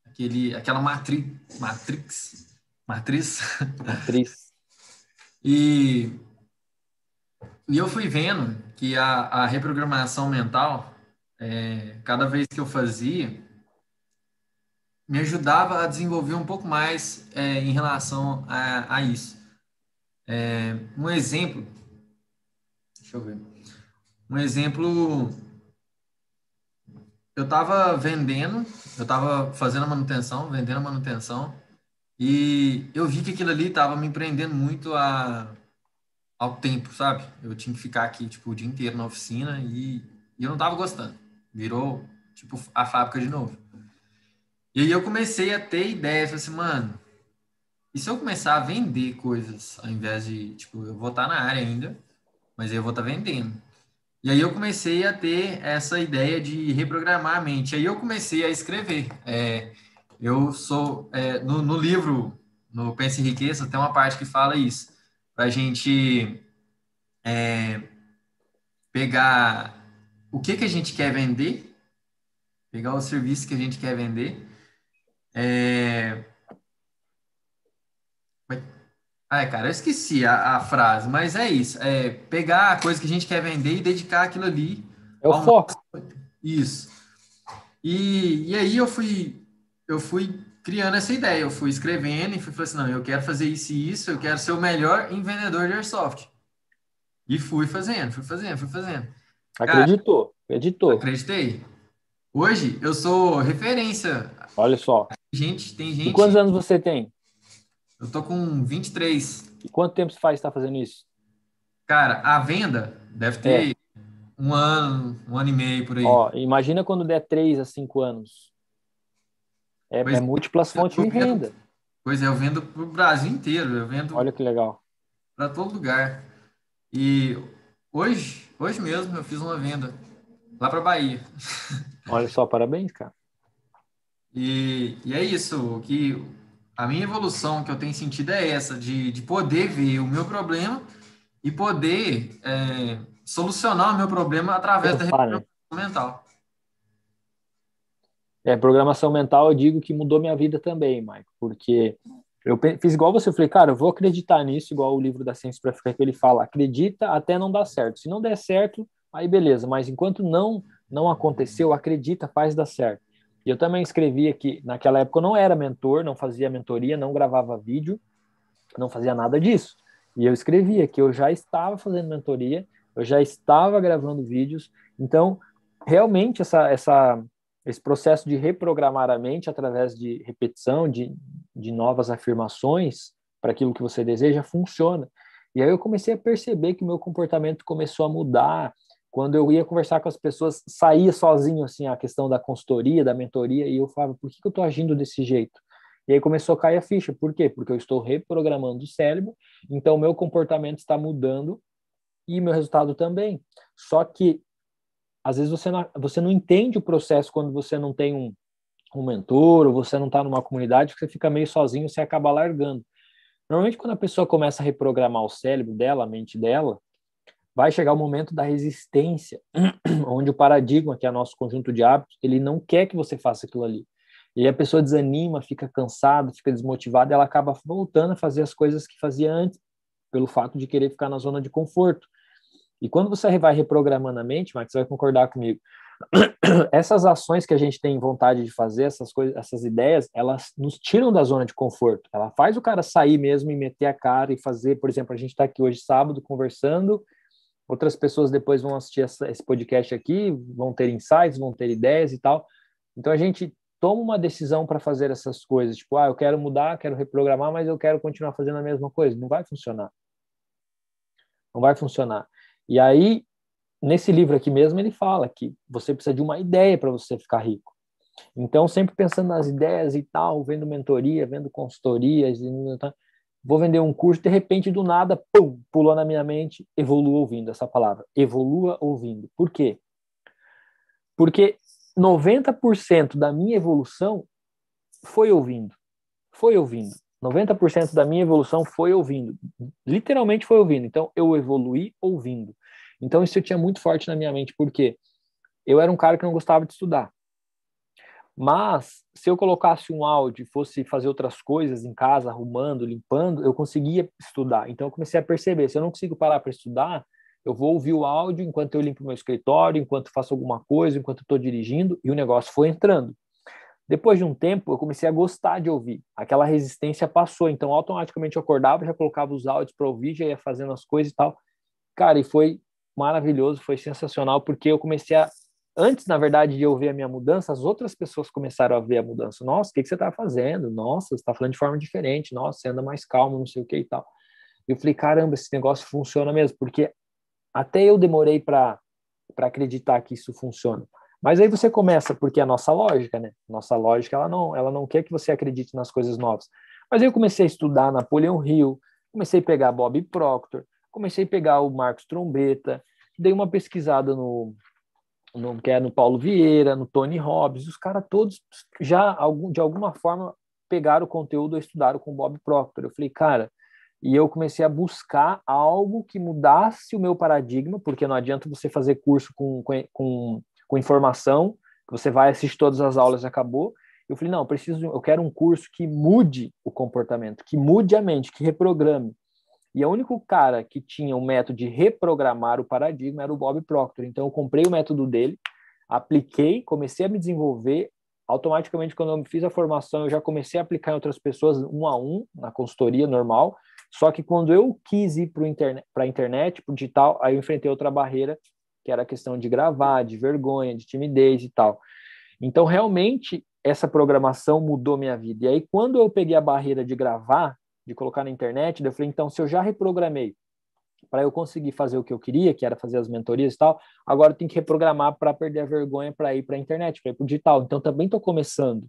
aquele, aquela matri, matrix, matriz. Matriz. <laughs> e, e eu fui vendo que a, a reprogramação mental, é, cada vez que eu fazia, me ajudava a desenvolver um pouco mais é, em relação a, a isso. É, um exemplo Deixa eu ver. Um exemplo, eu estava vendendo, eu estava fazendo a manutenção, vendendo a manutenção, e eu vi que aquilo ali estava me prendendo muito a, ao tempo, sabe? Eu tinha que ficar aqui, tipo, o dia inteiro na oficina e, e eu não estava gostando. Virou, tipo, a fábrica de novo. E aí eu comecei a ter ideia, assim, mano, e se eu começar a vender coisas, ao invés de, tipo, eu vou estar na área ainda, mas eu vou estar tá vendendo. E aí eu comecei a ter essa ideia de reprogramar a mente. Aí eu comecei a escrever. É, eu sou é, no, no, livro, no Pense em Riqueza, tem uma parte que fala isso, para a gente é, pegar o que, que a gente quer vender, pegar o serviço que a gente quer vender, é, Ai, cara, eu esqueci a, a, frase, mas é isso. É pegar a coisa que a gente quer vender e dedicar aquilo ali. É o foco. Isso. E, e aí eu fui, eu fui criando essa ideia, eu fui escrevendo e fui falando assim, não, eu quero fazer isso e isso, eu quero ser o melhor em vendedor de airsoft. E fui fazendo, fui fazendo, fui fazendo. Acreditou, acreditou. Acreditei. Hoje eu sou referência. Olha só. Gente, tem gente. E quantos anos você tem? Eu tô com 23. E quanto tempo você faz estar tá fazendo isso? Cara, a venda deve ter é. um ano, um ano e meio por aí. Ó, imagina quando der 3 a 5 anos. É, é múltiplas fontes de renda. Pois é, eu vendo para o Brasil inteiro. Eu vendo. Olha que legal. Para todo lugar. E hoje, hoje mesmo, eu fiz uma venda lá para Bahia. Olha só, parabéns, cara. E, e é isso, que a minha evolução que eu tenho sentido é essa, de, de poder ver o meu problema e poder é, solucionar o meu problema através da reprogramação né? mental. É, programação mental, eu digo que mudou minha vida também, Mike, porque eu fiz igual você, eu falei, cara, eu vou acreditar nisso, igual o livro da Ciência para Ficar, que ele fala, acredita até não dar certo. Se não der certo, aí beleza, mas enquanto não não aconteceu, acredita, faz dar certo. E eu também escrevia que naquela época eu não era mentor, não fazia mentoria, não gravava vídeo, não fazia nada disso. E eu escrevia que eu já estava fazendo mentoria, eu já estava gravando vídeos, então realmente essa, essa, esse processo de reprogramar a mente através de repetição, de, de novas afirmações para aquilo que você deseja, funciona. E aí eu comecei a perceber que o meu comportamento começou a mudar. Quando eu ia conversar com as pessoas, saía sozinho assim a questão da consultoria, da mentoria, e eu falava, por que, que eu estou agindo desse jeito? E aí começou a cair a ficha. Por quê? Porque eu estou reprogramando o cérebro, então meu comportamento está mudando e meu resultado também. Só que às vezes você não, você não entende o processo quando você não tem um, um mentor ou você não está numa comunidade, você fica meio sozinho, você acaba largando. Normalmente quando a pessoa começa a reprogramar o cérebro dela, a mente dela, vai chegar o momento da resistência, <clears throat> onde o paradigma, que é nosso conjunto de hábitos, ele não quer que você faça aquilo ali. E a pessoa desanima, fica cansada, fica desmotivada, ela acaba voltando a fazer as coisas que fazia antes, pelo fato de querer ficar na zona de conforto. E quando você vai reprogramando a mente, Max, você vai concordar comigo. <clears throat> Essas ações que a gente tem vontade de fazer, essas coisas, essas ideias, elas nos tiram da zona de conforto. Ela faz o cara sair mesmo e meter a cara e fazer, por exemplo, a gente está aqui hoje sábado conversando, outras pessoas depois vão assistir essa, esse podcast aqui, vão ter insights, vão ter ideias e tal. Então a gente toma uma decisão para fazer essas coisas, tipo, ah, eu quero mudar, quero reprogramar, mas eu quero continuar fazendo a mesma coisa. Não vai funcionar. Não vai funcionar. E aí, nesse livro aqui mesmo, ele fala que você precisa de uma ideia para você ficar rico. Então, sempre pensando nas ideias e tal, vendo mentoria, vendo consultorias, vou vender um curso, de repente, do nada, pum, pulou na minha mente, evolua ouvindo essa palavra. Evolua ouvindo. Por quê? Porque 90% da minha evolução foi ouvindo. Foi ouvindo. 90% da minha evolução foi ouvindo. Literalmente foi ouvindo. Então, eu evoluí ouvindo. Então, isso eu tinha muito forte na minha mente, porque eu era um cara que não gostava de estudar. Mas, se eu colocasse um áudio e fosse fazer outras coisas em casa, arrumando, limpando, eu conseguia estudar. Então, eu comecei a perceber: se eu não consigo parar para estudar, eu vou ouvir o áudio enquanto eu limpo meu escritório, enquanto faço alguma coisa, enquanto estou dirigindo, e o negócio foi entrando. Depois de um tempo, eu comecei a gostar de ouvir. Aquela resistência passou, então automaticamente eu acordava, já colocava os áudios para ouvir, já ia fazendo as coisas e tal. Cara, e foi maravilhoso, foi sensacional, porque eu comecei a. Antes, na verdade, de eu ver a minha mudança, as outras pessoas começaram a ver a mudança. Nossa, o que, que você está fazendo? Nossa, você está falando de forma diferente. Nossa, você anda mais calmo, não sei o que e tal. Eu falei, caramba, esse negócio funciona mesmo, porque até eu demorei para acreditar que isso funciona. Mas aí você começa, porque é a nossa lógica, né? Nossa lógica, ela não, ela não quer que você acredite nas coisas novas. Mas aí eu comecei a estudar Napoleão Hill, comecei a pegar Bob Proctor, comecei a pegar o Marcos Trombeta, dei uma pesquisada no, no que é no Paulo Vieira, no Tony Robbins, os caras todos já de alguma forma pegaram o conteúdo ou estudaram com o Bob Proctor. Eu falei, cara, e eu comecei a buscar algo que mudasse o meu paradigma, porque não adianta você fazer curso com, com, com informação, que você vai assistir todas as aulas e acabou. Eu falei, não, eu preciso, eu quero um curso que mude o comportamento, que mude a mente, que reprograme. E o único cara que tinha um método de reprogramar o paradigma era o Bob Proctor. Então eu comprei o método dele, apliquei, comecei a me desenvolver. Automaticamente, quando eu fiz a formação, eu já comecei a aplicar em outras pessoas, um a um, na consultoria normal Só que quando eu quis ir para a internet para o digital, aí eu enfrentei outra barreira, que era a questão de gravar, de vergonha, de timidez e tal. Então, realmente, essa programação mudou minha vida. E aí, quando eu peguei a barreira de gravar, de colocar na internet, eu falei, então, se eu já reprogramei para eu conseguir fazer o que eu queria, que era fazer as mentorias e tal, agora eu tenho que reprogramar para perder a vergonha para ir para a internet, para ir para o digital. Então, também estou começando.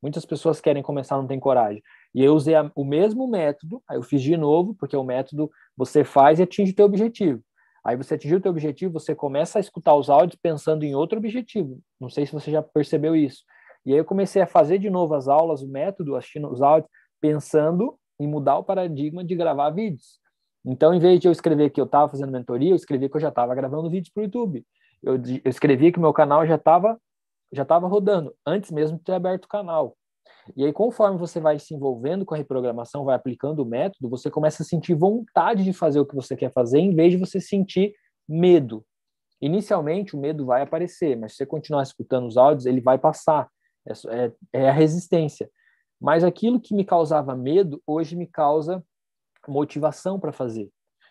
Muitas pessoas querem começar, não tem coragem. E eu usei a, o mesmo método, aí eu fiz de novo, porque o método você faz e atinge o teu objetivo. Aí você atingiu o teu objetivo, você começa a escutar os áudios pensando em outro objetivo. Não sei se você já percebeu isso. E aí eu comecei a fazer de novo as aulas, o método, assistindo os áudios, pensando em mudar o paradigma de gravar vídeos. Então, em vez de eu escrever que eu estava fazendo mentoria, eu escrevi que eu já estava gravando vídeos para o YouTube. Eu, eu escrevi que meu canal já estava já estava rodando, antes mesmo de ter aberto o canal. E aí, conforme você vai se envolvendo com a reprogramação, vai aplicando o método, você começa a sentir vontade de fazer o que você quer fazer, em vez de você sentir medo. Inicialmente, o medo vai aparecer, mas se você continuar escutando os áudios, ele vai passar. É, é, é a resistência. Mas aquilo que me causava medo, hoje me causa motivação para fazer.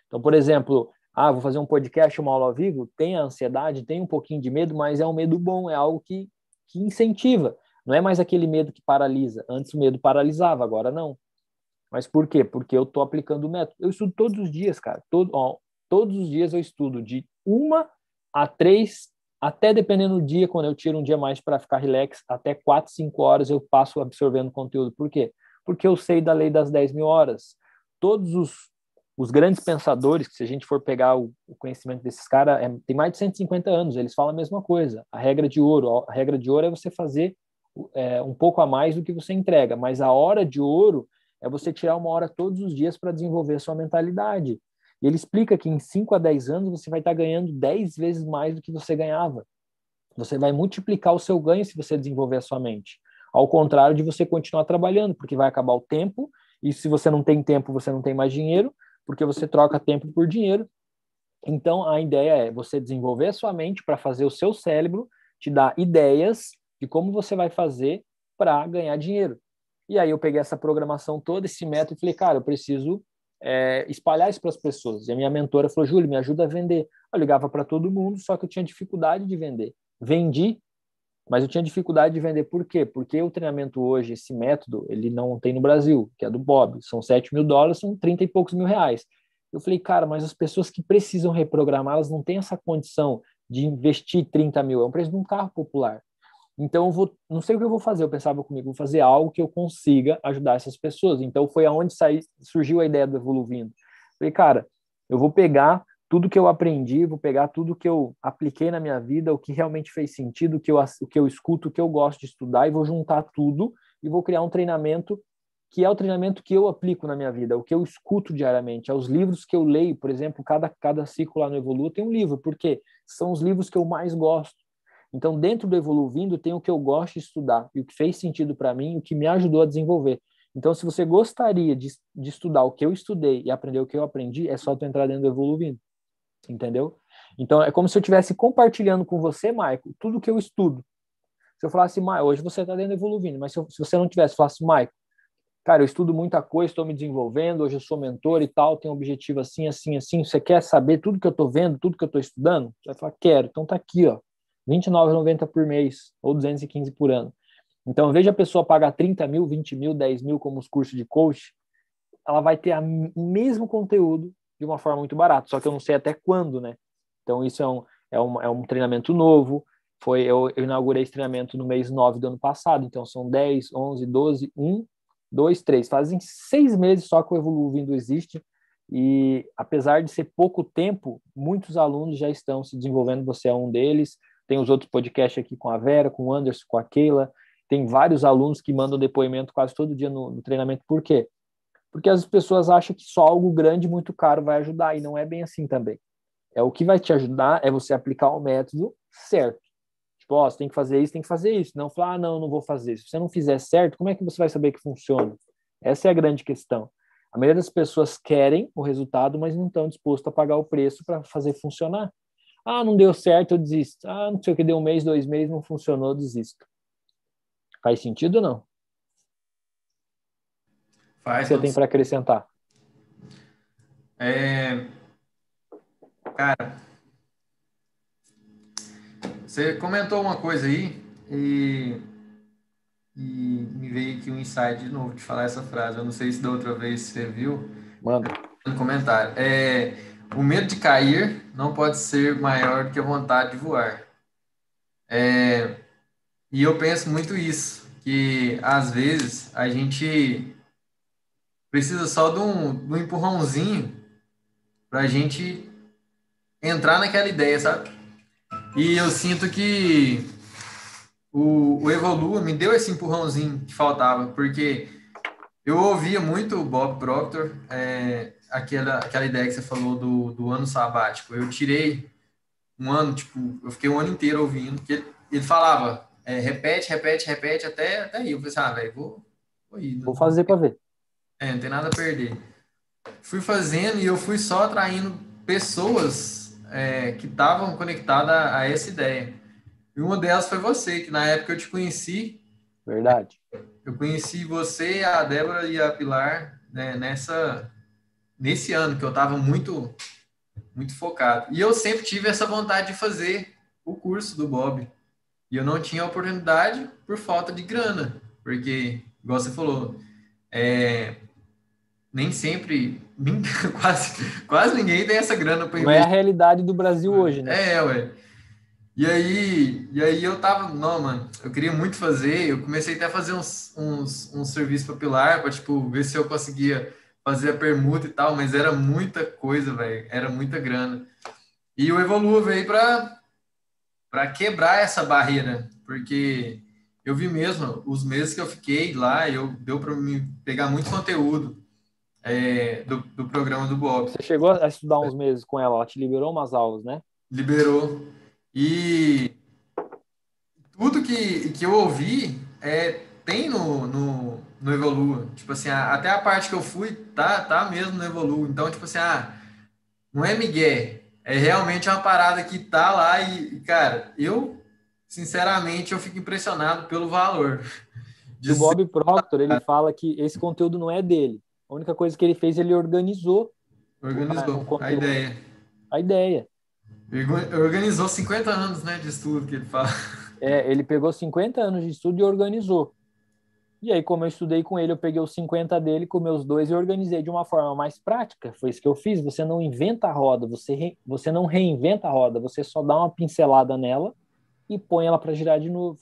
Então, por exemplo, ah, vou fazer um podcast, uma aula ao vivo, tem a ansiedade, tem um pouquinho de medo, mas é um medo bom, é algo que, que incentiva. Não é mais aquele medo que paralisa. Antes o medo paralisava, agora não. Mas por quê? Porque eu estou aplicando o método. Eu estudo todos os dias, cara. Todo, ó, todos os dias eu estudo de uma a três, até dependendo do dia, quando eu tiro um dia mais para ficar relax, até quatro, cinco horas eu passo absorvendo conteúdo. Por quê? Porque eu sei da lei das 10 mil horas. Todos os, os grandes pensadores, que se a gente for pegar o, o conhecimento desses caras, é, tem mais de 150 anos, eles falam a mesma coisa. A regra de ouro. A regra de ouro é você fazer é, um pouco a mais do que você entrega, mas a hora de ouro é você tirar uma hora todos os dias para desenvolver a sua mentalidade. E ele explica que em 5 a 10 anos você vai estar ganhando 10 vezes mais do que você ganhava. Você vai multiplicar o seu ganho se você desenvolver a sua mente. Ao contrário de você continuar trabalhando, porque vai acabar o tempo, e se você não tem tempo, você não tem mais dinheiro, porque você troca tempo por dinheiro. Então, a ideia é você desenvolver a sua mente para fazer o seu cérebro te dar ideias de como você vai fazer para ganhar dinheiro. E aí eu peguei essa programação toda, esse método, e falei, cara, eu preciso é, espalhar isso para as pessoas. E a minha mentora falou, Júlio, me ajuda a vender. Eu ligava para todo mundo, só que eu tinha dificuldade de vender. Vendi, mas eu tinha dificuldade de vender. Por quê? Porque o treinamento hoje, esse método, ele não tem no Brasil, que é do Bob. São 7 mil dólares, são 30 e poucos mil reais. Eu falei, cara, mas as pessoas que precisam reprogramar, elas não têm essa condição de investir 30 mil. É um preço de um carro popular. Então, eu vou, não sei o que eu vou fazer. Eu pensava comigo, vou fazer algo que eu consiga ajudar essas pessoas. Então, foi aonde saí, surgiu a ideia do Evoluindo. Falei, cara, eu vou pegar tudo que eu aprendi, vou pegar tudo que eu apliquei na minha vida, o que realmente fez sentido, o que eu, o que eu escuto, o que eu gosto de estudar, e vou juntar tudo e vou criar um treinamento que é o treinamento que eu aplico na minha vida, o que eu escuto diariamente, é os livros que eu leio, por exemplo, cada, cada ciclo lá no Evolua tem um livro, porque são os livros que eu mais gosto. Então, dentro do Evoluindo, tem o que eu gosto de estudar, e o que fez sentido para mim, o que me ajudou a desenvolver. Então, se você gostaria de, de estudar o que eu estudei e aprender o que eu aprendi, é só tu entrar dentro do Evoluindo. Entendeu? Então, é como se eu estivesse compartilhando com você, Maico, tudo que eu estudo. Se eu falasse, Maico, hoje você está dentro do Evoluindo, mas se, eu, se, você não tivesse, falasse, Maico, cara, eu estudo muita coisa, estou me desenvolvendo, hoje eu sou mentor e tal, tenho um objetivo assim, assim, assim, você quer saber tudo que eu estou vendo, tudo que eu estou estudando? Você vai falar, quero, então tá aqui, ó, 29,90 por mês ou 215 por ano. Então, veja a pessoa pagar 30 mil, 20 mil, 10 mil como os cursos de coach, ela vai ter o mesmo conteúdo de uma forma muito barata, só que eu não sei até quando, né? Então, isso é um, é um, é um treinamento novo. Foi, eu, eu inaugurei esse treinamento no mês 9 do ano passado, então são 10, 11, 12, 1, 2, 3. Fazem seis meses só que o Evoluindo existe. E apesar de ser pouco tempo, muitos alunos já estão se desenvolvendo. Você é um deles. Tem os outros podcasts aqui com a Vera, com o Anderson, com a Keila. Tem vários alunos que mandam depoimento quase todo dia no, no treinamento. Por quê? Porque as pessoas acham que só algo grande, muito caro vai ajudar, e não é bem assim também. É o que vai te ajudar é você aplicar o método certo. Tipo, ó, você tem que fazer isso, tem que fazer isso. Não falar, ah, não, não vou fazer. Se você não fizer certo, como é que você vai saber que funciona? Essa é a grande questão. A maioria das pessoas querem o resultado, mas não estão dispostas a pagar o preço para fazer funcionar. Ah, não deu certo, eu desisto. Ah, não sei o que, deu um mês, dois meses, não funcionou, eu desisto. Faz sentido ou não? Faz. O que você tem para acrescentar? É... Cara, você comentou uma coisa aí e, e me veio aqui um insight de novo de falar essa frase. Eu não sei se da outra vez você viu. Manda. No comentário. É, o medo de cair não pode ser maior do que a vontade de voar. É, e eu penso muito isso, que às vezes a gente precisa só de um, de um empurrãozinho para a gente entrar naquela ideia, sabe? E eu sinto que o, o Evolua me deu esse empurrãozinho que faltava, porque eu ouvia muito o Bob Proctor, é, aquela, aquela ideia que você falou do, do ano sabático. Eu tirei um ano, tipo, eu fiquei um ano inteiro ouvindo, que ele, ele falava, é, repete, repete, repete, até, até aí. Eu falei assim, ah, velho, vou, vou ir. Vou fazer para ver. É, não tem nada a perder. Fui fazendo e eu fui só atraindo pessoas é, que estavam conectadas a, a essa ideia. E uma delas foi você, que na época eu te conheci. Verdade. Eu conheci você, a Débora e a Pilar né, nessa nesse ano que eu estava muito muito focado. E eu sempre tive essa vontade de fazer o curso do Bob. E eu não tinha oportunidade por falta de grana, porque, igual você falou, é, nem sempre, nem, <laughs> quase, quase ninguém tem essa grana para investir. Não é a realidade do Brasil hoje, né? É, ué. E aí, e aí eu tava, não, mano, eu queria muito fazer, eu comecei até a fazer uns, uns, uns serviços para Pilar, para, tipo, ver se eu conseguia fazer a permuta e tal, mas era muita coisa, velho, era muita grana. E o Evolua veio para para quebrar essa barreira, porque eu vi mesmo os meses que eu fiquei lá, eu deu para me pegar muito conteúdo é, do, do programa do Bob. Você chegou a estudar uns meses com ela, ela te liberou umas aulas, né? Liberou. E tudo que, que eu ouvi é, tem no, no, no Evolua. Tipo assim, a, até a parte que eu fui, tá, tá mesmo no Evolua. Então, tipo assim, ah, não é Miguel, é realmente uma parada que tá lá e, cara, eu, sinceramente, eu fico impressionado pelo valor. O Bob Proctor, ele fala que esse conteúdo não é dele. A única coisa que ele fez, ele organizou. Organizou a ideia. A ideia. Organizou 50 anos né, de estudo, que ele fala. É, ele pegou 50 anos de estudo e organizou. E aí, como eu estudei com ele, eu peguei os 50 dele com meus dois e organizei de uma forma mais prática. Foi isso que eu fiz. Você não inventa a roda, você, re... você não reinventa a roda, você só dá uma pincelada nela e põe ela para girar de novo.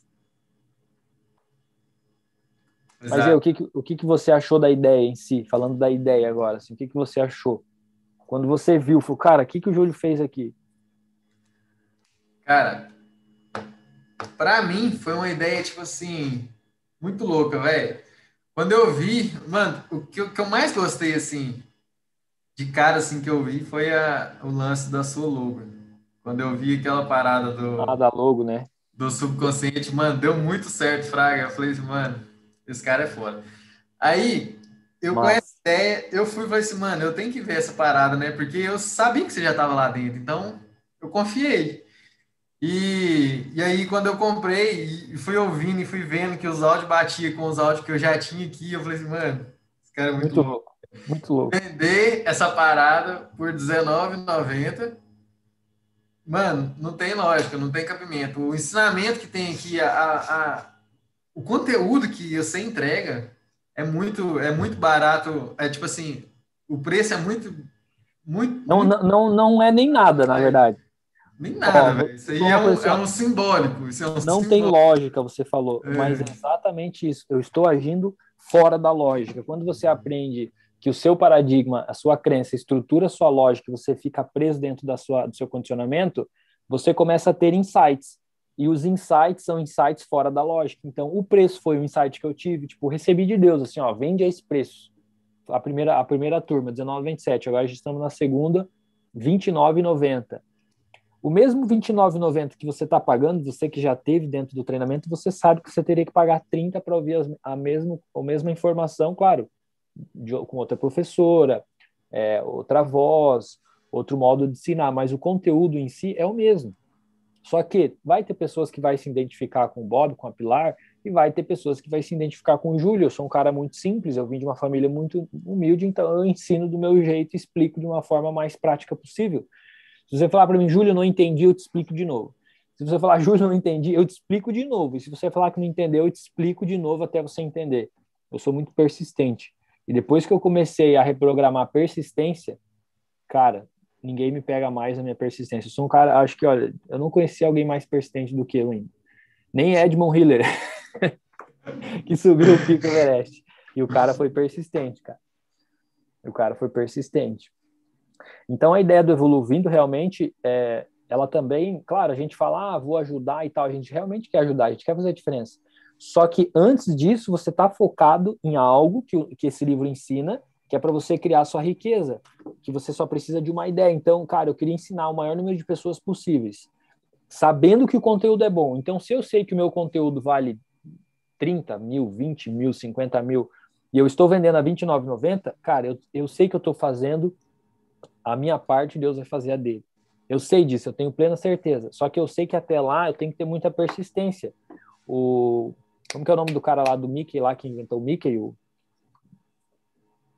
Exato. Mas aí, o que, o que, que você achou da ideia em si? Falando da ideia agora, assim, o que, que você achou? Quando você viu, falou, cara, o que, que o Júlio fez aqui? Cara, para mim foi uma ideia, tipo assim, muito louca, velho. Quando eu vi, mano, o que, eu mais gostei, assim, de cara, assim, que eu vi foi a, o lance da sua logo. Quando eu vi aquela parada do... Ah, da logo, né? Do subconsciente, mano, deu muito certo, Fraga. Eu falei assim, mano, esse cara é foda. Aí, eu Nossa. com essa ideia, eu fui e falei assim, mano, eu tenho que ver essa parada, né? Porque eu sabia que você já tava lá dentro, então eu confiei. E, e aí, quando eu comprei e fui ouvindo e fui vendo que os áudios batiam com os áudios que eu já tinha aqui, eu falei assim, mano, esse cara é muito, muito louco. Muito louco. Vender essa parada por R$19,90. Mano, não tem lógica, não tem cabimento. O ensinamento que tem aqui, a, a, a, o conteúdo que você entrega é muito, é muito barato. É tipo assim, o preço é muito. muito não, muito... não, não é nem nada, na verdade. Nem nada, velho. Isso aí é um, é um, simbólico. Isso é um não simbólico. tem lógica, você falou, é. mas é exatamente isso. Eu estou agindo fora da lógica. Quando você aprende que o seu paradigma, a sua crença, estrutura a sua lógica, você fica preso dentro da sua, do seu condicionamento, você começa a ter insights. E os insights são insights fora da lógica. Então, o preço foi um insight que eu tive, tipo, recebi de Deus, assim, ó, vende a esse preço. A primeira, a primeira turma, 19,27. Agora estamos na segunda, 29,90 o mesmo 29,90 que você está pagando, você que já teve dentro do treinamento, você sabe que você teria que pagar 30 para ouvir a, mesma, a mesma informação, claro, de, com outra professora, é, outra voz, outro modo de ensinar, mas o conteúdo em si é o mesmo. Só que vai ter pessoas que vai se identificar com o Bob, com a Pilar, e vai ter pessoas que vai se identificar com o Júlio. Eu sou um cara muito simples, eu vim de uma família muito humilde, então eu ensino do meu jeito, explico de uma forma mais prática possível. Se você falar para mim, Júlio, não entendi, eu te explico de novo. Se você falar, Júlio, não entendi, eu te explico de novo. E se você falar que não entendeu, eu te explico de novo até você entender. Eu sou muito persistente. E depois que eu comecei a reprogramar a persistência, cara, ninguém me pega mais na minha persistência. Eu sou um cara, acho que, olha, eu não conheci alguém mais persistente do que eu ainda. Nem Edmond Hiller, <laughs> que subiu o pico Everest. E o cara foi persistente, cara. O cara foi persistente. Então, a ideia do Evoluindo realmente é, ela também, claro, a gente fala, ah, vou ajudar e tal, a gente realmente quer ajudar, a gente quer fazer a diferença. Só que antes disso, você está focado em algo que, que esse livro ensina, que é para você criar sua riqueza, que você só precisa de uma ideia. Então, cara, eu queria ensinar o maior número de pessoas possíveis, sabendo que o conteúdo é bom. Então, se eu sei que o meu conteúdo vale 30 mil, 20 mil, 50 mil, e eu estou vendendo a R$29,90, cara, eu, eu sei que eu estou fazendo a minha parte, Deus vai fazer a dele. Eu sei disso, eu tenho plena certeza. Só que eu sei que até lá eu tenho que ter muita persistência. O como que é o nome do cara lá do Mickey lá que inventou o Mickey, o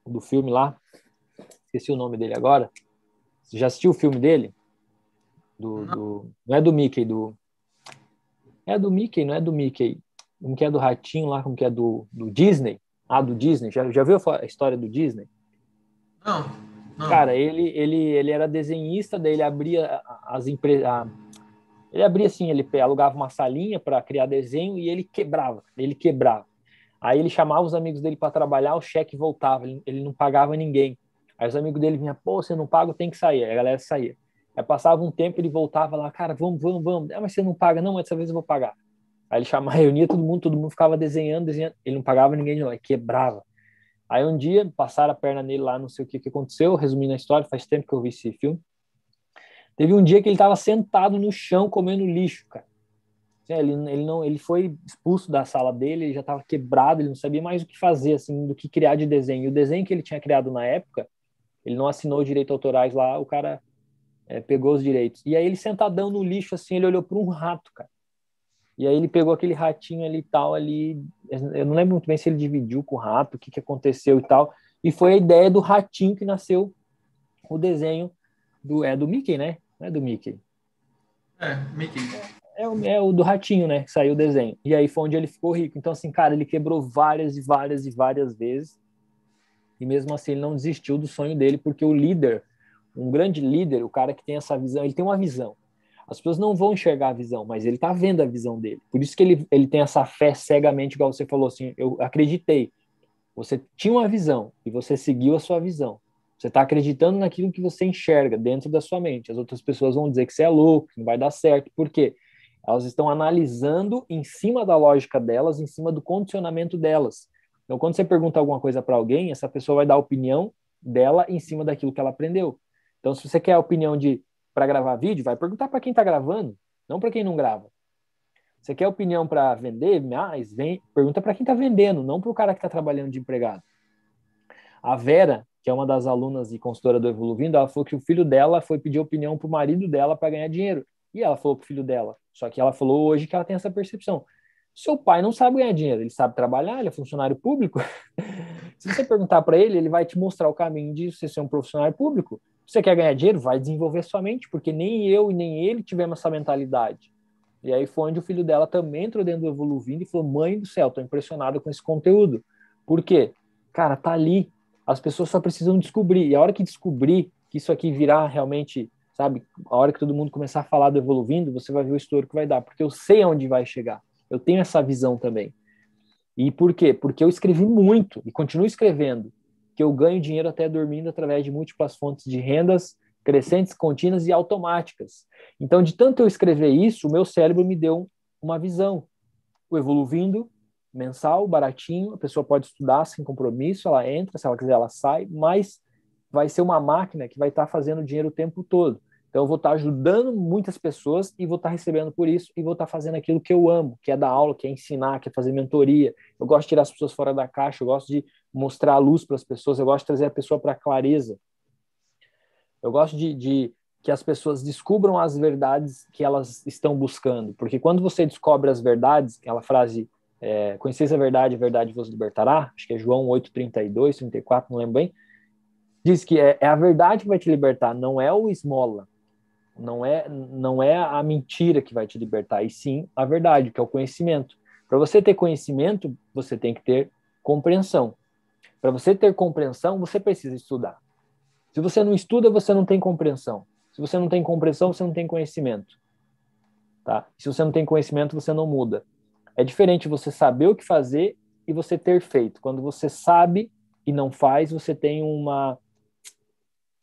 do filme lá? Esqueci o nome dele agora. Você já assistiu o filme dele? Do, do, não é do Mickey, do é do Mickey, não é do Mickey. Como que é do ratinho lá, como que é do, do Disney? Ah, do Disney. Já, já viu a história do Disney? Não. Não. Cara, ele, ele, ele era desenhista, daí ele abria as empresas. Ele abria assim, ele alugava uma salinha para criar desenho e ele quebrava, ele quebrava. Aí ele chamava os amigos dele para trabalhar, o cheque voltava, ele, ele, não pagava ninguém. Aí os amigos dele vinham, pô, você não paga, tem que sair. Aí a galera saía. Aí passava um tempo, ele voltava lá, cara, vamos, vamos, vamos. Ah, mas você não paga, não, mas dessa vez eu vou pagar. Aí ele chamava, reunia todo mundo, todo mundo ficava desenhando, desenhando. Ele não pagava ninguém de novo, quebrava. Aí um dia passaram a perna nele lá, não sei o que, que aconteceu, resumindo a história, faz tempo que eu vi esse filme. Teve um dia que ele estava sentado no chão comendo lixo, cara. Assim, ele, ele, não, ele foi expulso da sala dele, ele já estava quebrado, ele não sabia mais o que fazer, assim, do que criar de desenho. E o desenho que ele tinha criado na época, ele não assinou direitos autorais lá, o cara é, pegou os direitos. E aí ele sentadão no lixo, assim, ele olhou para um rato, cara. E aí ele pegou aquele ratinho ali e tal, ali. Eu não lembro muito bem se ele dividiu com o rato, o que, que aconteceu e tal. E foi a ideia do ratinho que nasceu o desenho do. É do Mickey, né? Não é do Mickey. É, Mickey. É, é, é o do ratinho, né? Que saiu o desenho. E aí foi onde ele ficou rico. Então, assim, cara, ele quebrou várias e várias e várias vezes. E mesmo assim ele não desistiu do sonho dele, porque o líder, um grande líder, o cara que tem essa visão, ele tem uma visão. As pessoas não vão enxergar a visão, mas ele está vendo a visão dele. Por isso que ele, ele tem essa fé cegamente, igual você falou assim, eu acreditei. Você tinha uma visão e você seguiu a sua visão. Você está acreditando naquilo que você enxerga dentro da sua mente. As outras pessoas vão dizer que você é louco, que não vai dar certo. Por quê? Elas estão analisando em cima da lógica delas, em cima do condicionamento delas. Então, quando você pergunta alguma coisa para alguém, essa pessoa vai dar a opinião dela em cima daquilo que ela aprendeu. Então, se você quer a opinião de para gravar vídeo, vai perguntar para quem está gravando, não para quem não grava. Você quer opinião para vender mais? Vem, pergunta para quem está vendendo, não para o cara que está trabalhando de empregado. A Vera, que é uma das alunas e consultora do Evoluindo, ela falou que o filho dela foi pedir opinião para o marido dela para ganhar dinheiro. E ela falou para o filho dela. Só que ela falou hoje que ela tem essa percepção. Seu pai não sabe ganhar dinheiro, ele sabe trabalhar, ele é funcionário público. <laughs> Se você perguntar para ele, ele vai te mostrar o caminho de você ser um profissional público. Você quer ganhar dinheiro? Vai desenvolver sua mente, porque nem eu e nem ele tivemos essa mentalidade. E aí foi onde o filho dela também entrou dentro do Evoluindo e falou: Mãe do céu, tô impressionado com esse conteúdo. Por quê? Cara, tá ali. As pessoas só precisam descobrir. E a hora que descobrir que isso aqui virar realmente, sabe, a hora que todo mundo começar a falar do Evoluindo, você vai ver o estouro que vai dar, porque eu sei aonde vai chegar. Eu tenho essa visão também. E por quê? Porque eu escrevi muito e continuo escrevendo que eu ganho dinheiro até dormindo através de múltiplas fontes de rendas crescentes, contínuas e automáticas. Então, de tanto eu escrever isso, o meu cérebro me deu uma visão. O Evoluindo, mensal, baratinho, a pessoa pode estudar sem compromisso, ela entra, se ela quiser ela sai, mas vai ser uma máquina que vai estar fazendo dinheiro o tempo todo. Então, eu vou estar ajudando muitas pessoas e vou estar recebendo por isso e vou estar fazendo aquilo que eu amo, que é dar aula, que é ensinar, que é fazer mentoria. Eu gosto de tirar as pessoas fora da caixa, eu gosto de mostrar a luz para as pessoas, eu gosto de trazer a pessoa para a clareza. Eu gosto de, de que as pessoas descubram as verdades que elas estão buscando, porque quando você descobre as verdades, aquela frase é, conheceis a verdade, a verdade vos libertará, acho que é João 8, 32, 34, não lembro bem, diz que é, é a verdade que vai te libertar, não é o esmola, não é, não é a mentira que vai te libertar, e sim a verdade, que é o conhecimento. Para você ter conhecimento, você tem que ter compreensão. Para você ter compreensão, você precisa estudar. Se você não estuda, você não tem compreensão. Se você não tem compreensão, você não tem conhecimento. Tá? Se você não tem conhecimento, você não muda. É diferente você saber o que fazer e você ter feito. Quando você sabe e não faz, você tem uma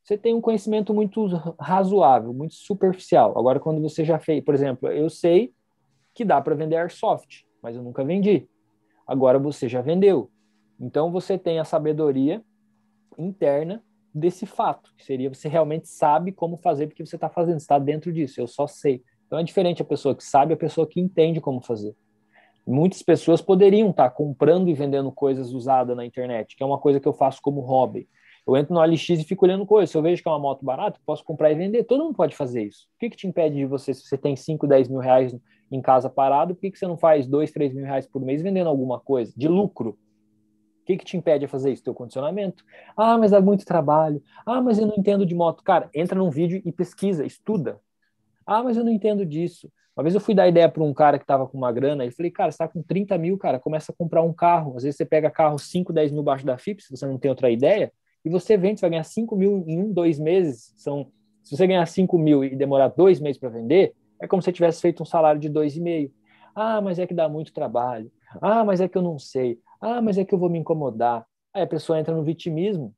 você tem um conhecimento muito razoável, muito superficial. Agora, quando você já fez, por exemplo, eu sei que dá para vender airsoft, mas eu nunca vendi. Agora você já vendeu. Então você tem a sabedoria interna desse fato, que seria você realmente sabe como fazer porque você está fazendo, está dentro disso. Eu só sei. Então é diferente a pessoa que sabe, a pessoa que entende como fazer. Muitas pessoas poderiam estar tá comprando e vendendo coisas usadas na internet, que é uma coisa que eu faço como hobby. Eu entro no LX e fico olhando coisas. Se eu vejo que é uma moto barata, posso comprar e vender. Todo mundo pode fazer isso. O que, que te impede de você, se você tem 5, 10 mil reais em casa parado, por que, que você não faz 2, 3 mil reais por mês vendendo alguma coisa de lucro? Que, que te impede de fazer isso? Teu condicionamento. Ah, mas dá muito trabalho. Ah, mas eu não entendo de moto. Cara, entra num vídeo e pesquisa, estuda. Ah, mas eu não entendo disso. Uma vez eu fui dar ideia para um cara que estava com uma grana e falei, cara, você está com 30 mil, cara, começa a comprar um carro. Às vezes você pega carro 5, 10 mil abaixo da FIP, se você não tem outra ideia, e você vende, você vai ganhar 5 mil em um, dois meses. São, se você ganhar 5 mil e demorar dois meses para vender, é como se você tivesse feito um salário de dois e meio. Ah, mas é que dá muito trabalho. Ah, mas é que eu não sei. Ah, mas é que eu vou me incomodar. Aí a pessoa entra no vitimismo,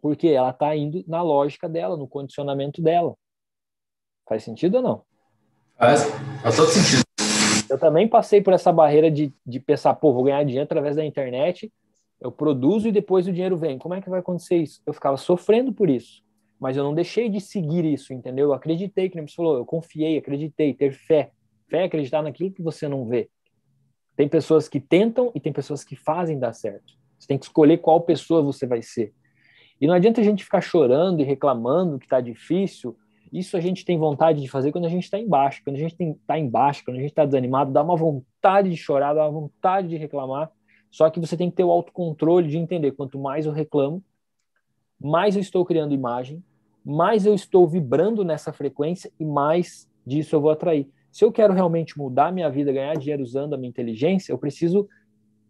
porque ela está indo na lógica dela, no condicionamento dela. Faz sentido ou não? Faz, faz todo sentido. Eu também passei por essa barreira de, de pensar, pô, vou ganhar dinheiro através da internet, eu produzo e depois o dinheiro vem. Como é que vai acontecer isso? Eu ficava sofrendo por isso, mas eu não deixei de seguir isso, entendeu? Eu acreditei, que nem você falou, eu confiei, acreditei, ter fé. Fé é acreditar naquilo que você não vê. Tem pessoas que tentam e tem pessoas que fazem dar certo. Você tem que escolher qual pessoa você vai ser. E não adianta a gente ficar chorando e reclamando que está difícil. Isso a gente tem vontade de fazer quando a gente está embaixo. Quando a gente está embaixo, quando a gente está desanimado, dá uma vontade de chorar, dá uma vontade de reclamar. Só que você tem que ter o autocontrole de entender quanto mais eu reclamo, mais eu estou criando imagem, mais eu estou vibrando nessa frequência e mais disso eu vou atrair. Se eu quero realmente mudar minha vida, ganhar dinheiro usando a minha inteligência, eu preciso,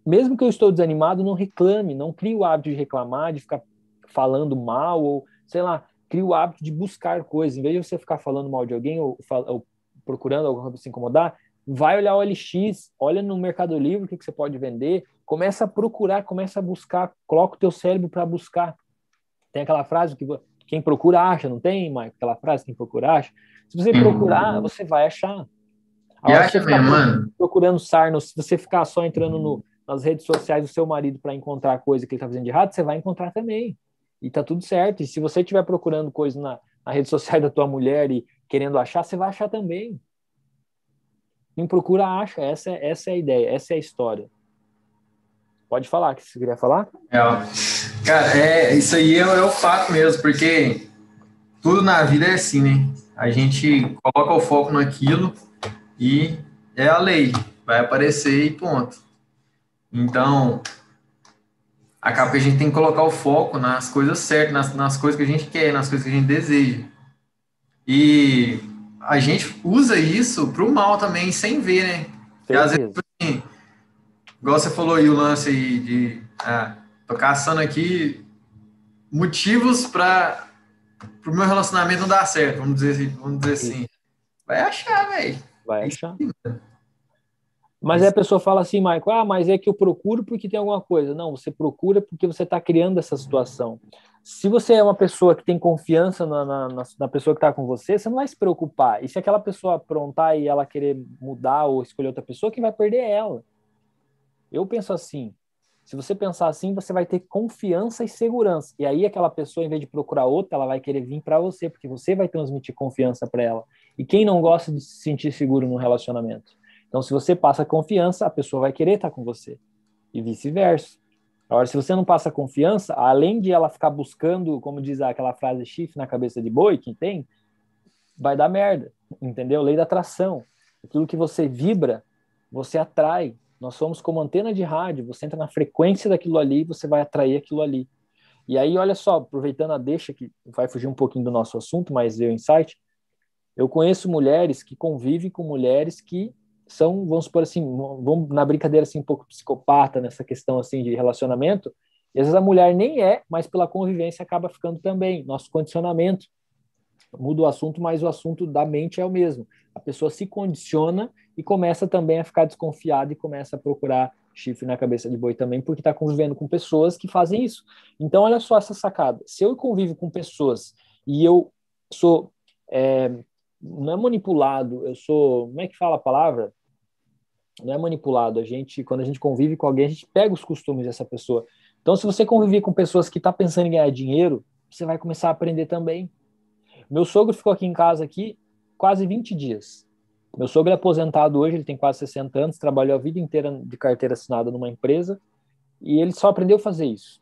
mesmo que eu estou desanimado, não reclame, não crie o hábito de reclamar, de ficar falando mal ou, sei lá, crie o hábito de buscar coisas. Em vez de você ficar falando mal de alguém ou, ou procurando alguma coisa se incomodar, vai olhar o LX, olha no Mercado Livre o que, que você pode vender, começa a procurar, começa a buscar, coloca o teu cérebro para buscar. Tem aquela frase que quem procura acha, não tem, Mike? Aquela frase, quem procura acha. Se você procurar, você vai achar. E acha mesmo, mano. Procurando sarno, se você ficar só entrando no, nas redes sociais do seu marido para encontrar coisa que ele está fazendo de errado, você vai encontrar também. E tá tudo certo. E se você estiver procurando coisa na, na rede social <laughs> da tua mulher e querendo achar, você vai achar também. Quem procura acha. Essa, é, essa é a ideia, essa é a história. Pode falar, que você queria falar? É, cara, é, isso aí é, é, o fato mesmo, porque tudo na vida é assim, né? A gente coloca o foco naquilo e é a lei, vai aparecer e ponto. Então, acaba que a gente tem que colocar o foco nas coisas certas, nas, nas coisas que a gente quer, nas coisas que a gente deseja. E a gente usa isso para o mal também, sem ver, né? Porque às vezes, assim, igual você falou aí o lance aí de. Ah, tô caçando aqui motivos para o meu relacionamento não dar certo, vamos dizer, vamos dizer assim. Vai achar, velho. Vai achar. Mas aí a pessoa fala assim, Michael, ah, mas é que eu procuro porque tem alguma coisa. Não, você procura porque você está criando essa situação. Se você é uma pessoa que tem confiança na, na, na pessoa que está com você, você não vai se preocupar. E se aquela pessoa aprontar e ela querer mudar ou escolher outra pessoa, quem vai perder é ela. Eu penso assim, se você pensar assim, você vai ter confiança e segurança. E aí aquela pessoa, em vez de procurar outra, ela vai querer vir para você, porque você vai transmitir confiança para ela. E quem não gosta de se sentir seguro no relacionamento? Então, se você passa confiança, a pessoa vai querer estar com você. E vice-versa. Agora, se você não passa confiança, além de ela ficar buscando, como diz aquela frase chifre na cabeça de boi, que tem, vai dar merda. Entendeu? Lei da atração. Aquilo que você vibra, você atrai. Nós somos como antena de rádio, você entra na frequência daquilo ali, você vai atrair aquilo ali. E aí, olha só, aproveitando a deixa, que vai fugir um pouquinho do nosso assunto, mas deu insight, eu conheço mulheres que convivem com mulheres que são, vamos supor assim, vamos na brincadeira assim um pouco psicopata nessa questão assim de relacionamento, e às vezes a mulher nem é, mas pela convivência acaba ficando também. Nosso condicionamento muda o assunto, mas o assunto da mente é o mesmo. A pessoa se condiciona e começa também a ficar desconfiada e começa a procurar chifre na cabeça de boi também, porque está convivendo com pessoas que fazem isso. Então, olha só essa sacada. Se eu convivo com pessoas e eu sou é, não é manipulado, eu sou, como é que fala a palavra? Não é manipulado, a gente, quando a gente convive com alguém, a gente pega os costumes dessa pessoa. Então, se você conviver com pessoas que estão tá pensando em ganhar dinheiro, você vai começar a aprender também. Meu sogro ficou aqui em casa aqui quase 20 dias. Meu sogro é aposentado hoje, ele tem quase 60 anos, trabalhou a vida inteira de carteira assinada numa empresa e ele só aprendeu a fazer isso.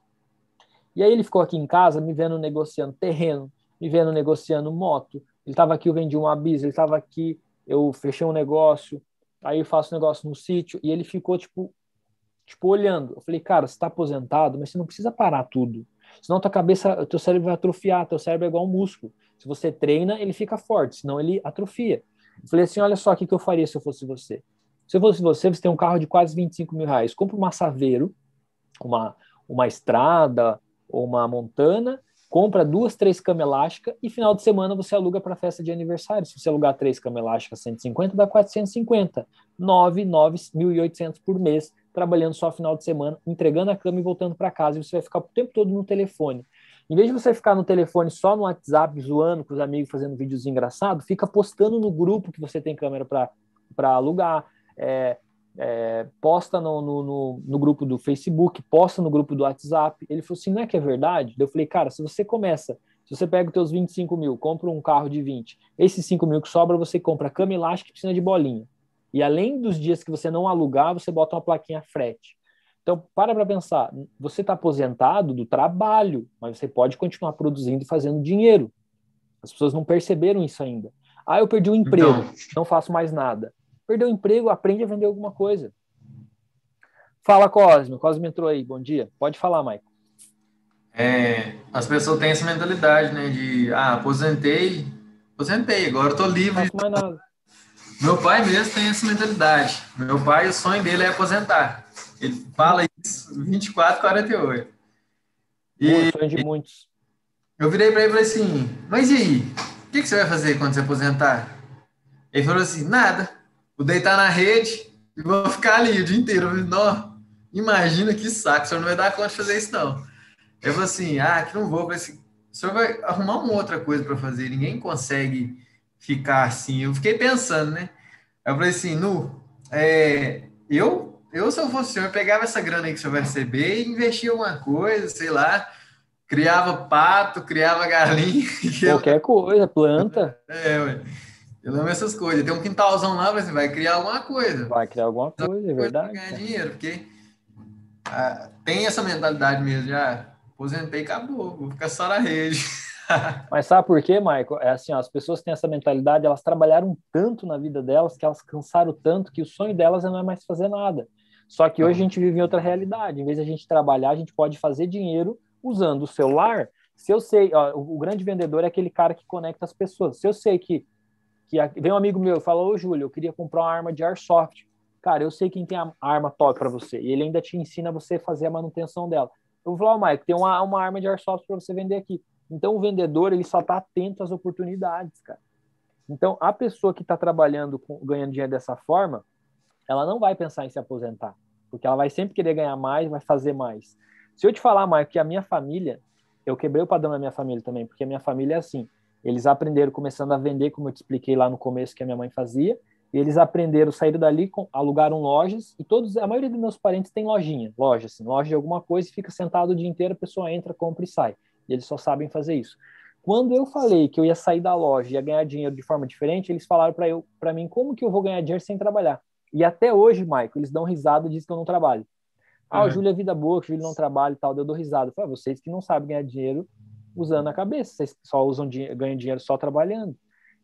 E aí ele ficou aqui em casa me vendo negociando terreno, me vendo negociando moto, ele estava aqui, eu vendi um abiso, ele estava aqui, eu fechei um negócio, aí eu faço um negócio no sítio, e ele ficou, tipo, tipo, olhando. Eu falei, cara, você está aposentado, mas você não precisa parar tudo. Senão tua cabeça, teu cérebro vai atrofiar, teu cérebro é igual um músculo. Se você treina, ele fica forte, senão ele atrofia. Eu falei assim, olha só o que eu faria se eu fosse você. Se eu fosse você, você tem um carro de quase 25 mil reais. Compra uma Saveiro, uma, uma estrada ou uma montana compra duas, três camas elásticas e final de semana você aluga para festa de aniversário. Se você alugar três camas elásticas, 150, dá 450. 9, 9, 1.800 por mês, trabalhando só final de semana, entregando a cama e voltando para casa. E você vai ficar o tempo todo no telefone. Em vez de você ficar no telefone só no WhatsApp, zoando com os amigos, fazendo vídeos engraçados, fica postando no grupo que você tem câmera para alugar. É, é, posta no, no, no, grupo do Facebook, posta no grupo do WhatsApp. Ele falou assim: não é que é verdade? Eu falei, cara, se você começa, se você pega os teus 25 mil, compra um carro de 20, esses 5 mil que sobra, você compra cama elástica e piscina de bolinha. E além dos dias que você não alugar, você bota uma plaquinha frete. Então, para para pensar, você está aposentado do trabalho, mas você pode continuar produzindo e fazendo dinheiro. As pessoas não perceberam isso ainda. Ah, eu perdi o emprego, então... não faço mais nada. Perdeu o emprego, aprende a vender alguma coisa. Fala, Cosme. Cosme entrou aí. Bom dia. Pode falar, Maicon. É, as pessoas têm essa mentalidade, né? De, ah, aposentei, aposentei, agora eu tô livre. Não mais nada. Meu pai mesmo tem essa mentalidade. Meu pai, o sonho dele é aposentar. Ele fala isso 24, 48. E, o sonho de muitos. Eu virei para ele e falei assim, mas e aí? O que, que você vai fazer quando você aposentar? Ele falou assim, nada. Vou deitar na rede e vou ficar ali o dia inteiro. Não, imagina que saco, o senhor não vai dar conta de fazer isso, não. Eu falei assim, ah, que não vou. Eu falei assim, o senhor vai arrumar uma outra coisa para fazer, ninguém consegue ficar assim. Eu fiquei pensando, né? Eu falei assim, Nu, é, eu, eu, se eu fosse o senhor, eu pegava essa grana aí que o senhor vai receber e investia uma coisa, sei lá, criava pato, criava galinha. <laughs> Qualquer coisa, planta. É, ué. Eu amo essas coisas. Tem um quintalzão lá, você vai criar alguma coisa. Vai criar alguma coisa, é verdade. Ganhar dinheiro, porque ah, tem essa mentalidade mesmo, já aposentei e acabou, vou ficar só na rede. <laughs> Mas sabe por quê, Michael? É assim, ó, as pessoas têm essa mentalidade, elas trabalharam tanto na vida delas, que elas cansaram tanto, que o sonho delas não é mais fazer nada. Só que hoje a gente vive em outra realidade. Em vez de a gente trabalhar, a gente pode fazer dinheiro usando o celular. Se eu sei, ó, o grande vendedor é aquele cara que conecta as pessoas. Se eu sei que que vem um amigo meu e fala, ô Júlio, eu queria comprar uma arma de airsoft. Cara, eu sei quem tem a arma top para você. E ele ainda te ensina você fazer a manutenção dela. Eu vou falar, oh, Mike, tem uma, uma arma de airsoft para você vender aqui. Então, o vendedor, ele só está atento às oportunidades, cara. Então, a pessoa que está trabalhando, com, ganhando dinheiro dessa forma, ela não vai pensar em se aposentar. Porque ela vai sempre querer ganhar mais, vai fazer mais. Se eu te falar, Mike, que a minha família, eu quebrei o padrão da minha família também, porque a minha família é assim. Eles aprenderam começando a vender, como eu te expliquei lá no começo que a minha mãe fazia. E eles aprenderam, saíram dali, alugaram lojas e todos, a maioria dos meus parentes tem lojinha, loja assim, loja de alguma coisa e fica sentado o dia inteiro, a pessoa entra, compra e sai. E eles só sabem fazer isso. Quando eu falei que eu ia sair da loja e ia ganhar dinheiro de forma diferente, eles falaram para eu, para mim, como que eu vou ganhar dinheiro sem trabalhar? E até hoje, Michael, eles dão risada e dizem que eu não trabalho. Ah, uhum. o Júlio é vida boa, que o Júlio não trabalha e tal, eu dou risada. Eu falei, ah, vocês que não sabem ganhar dinheiro usando a cabeça, vocês só usam ganham dinheiro só trabalhando.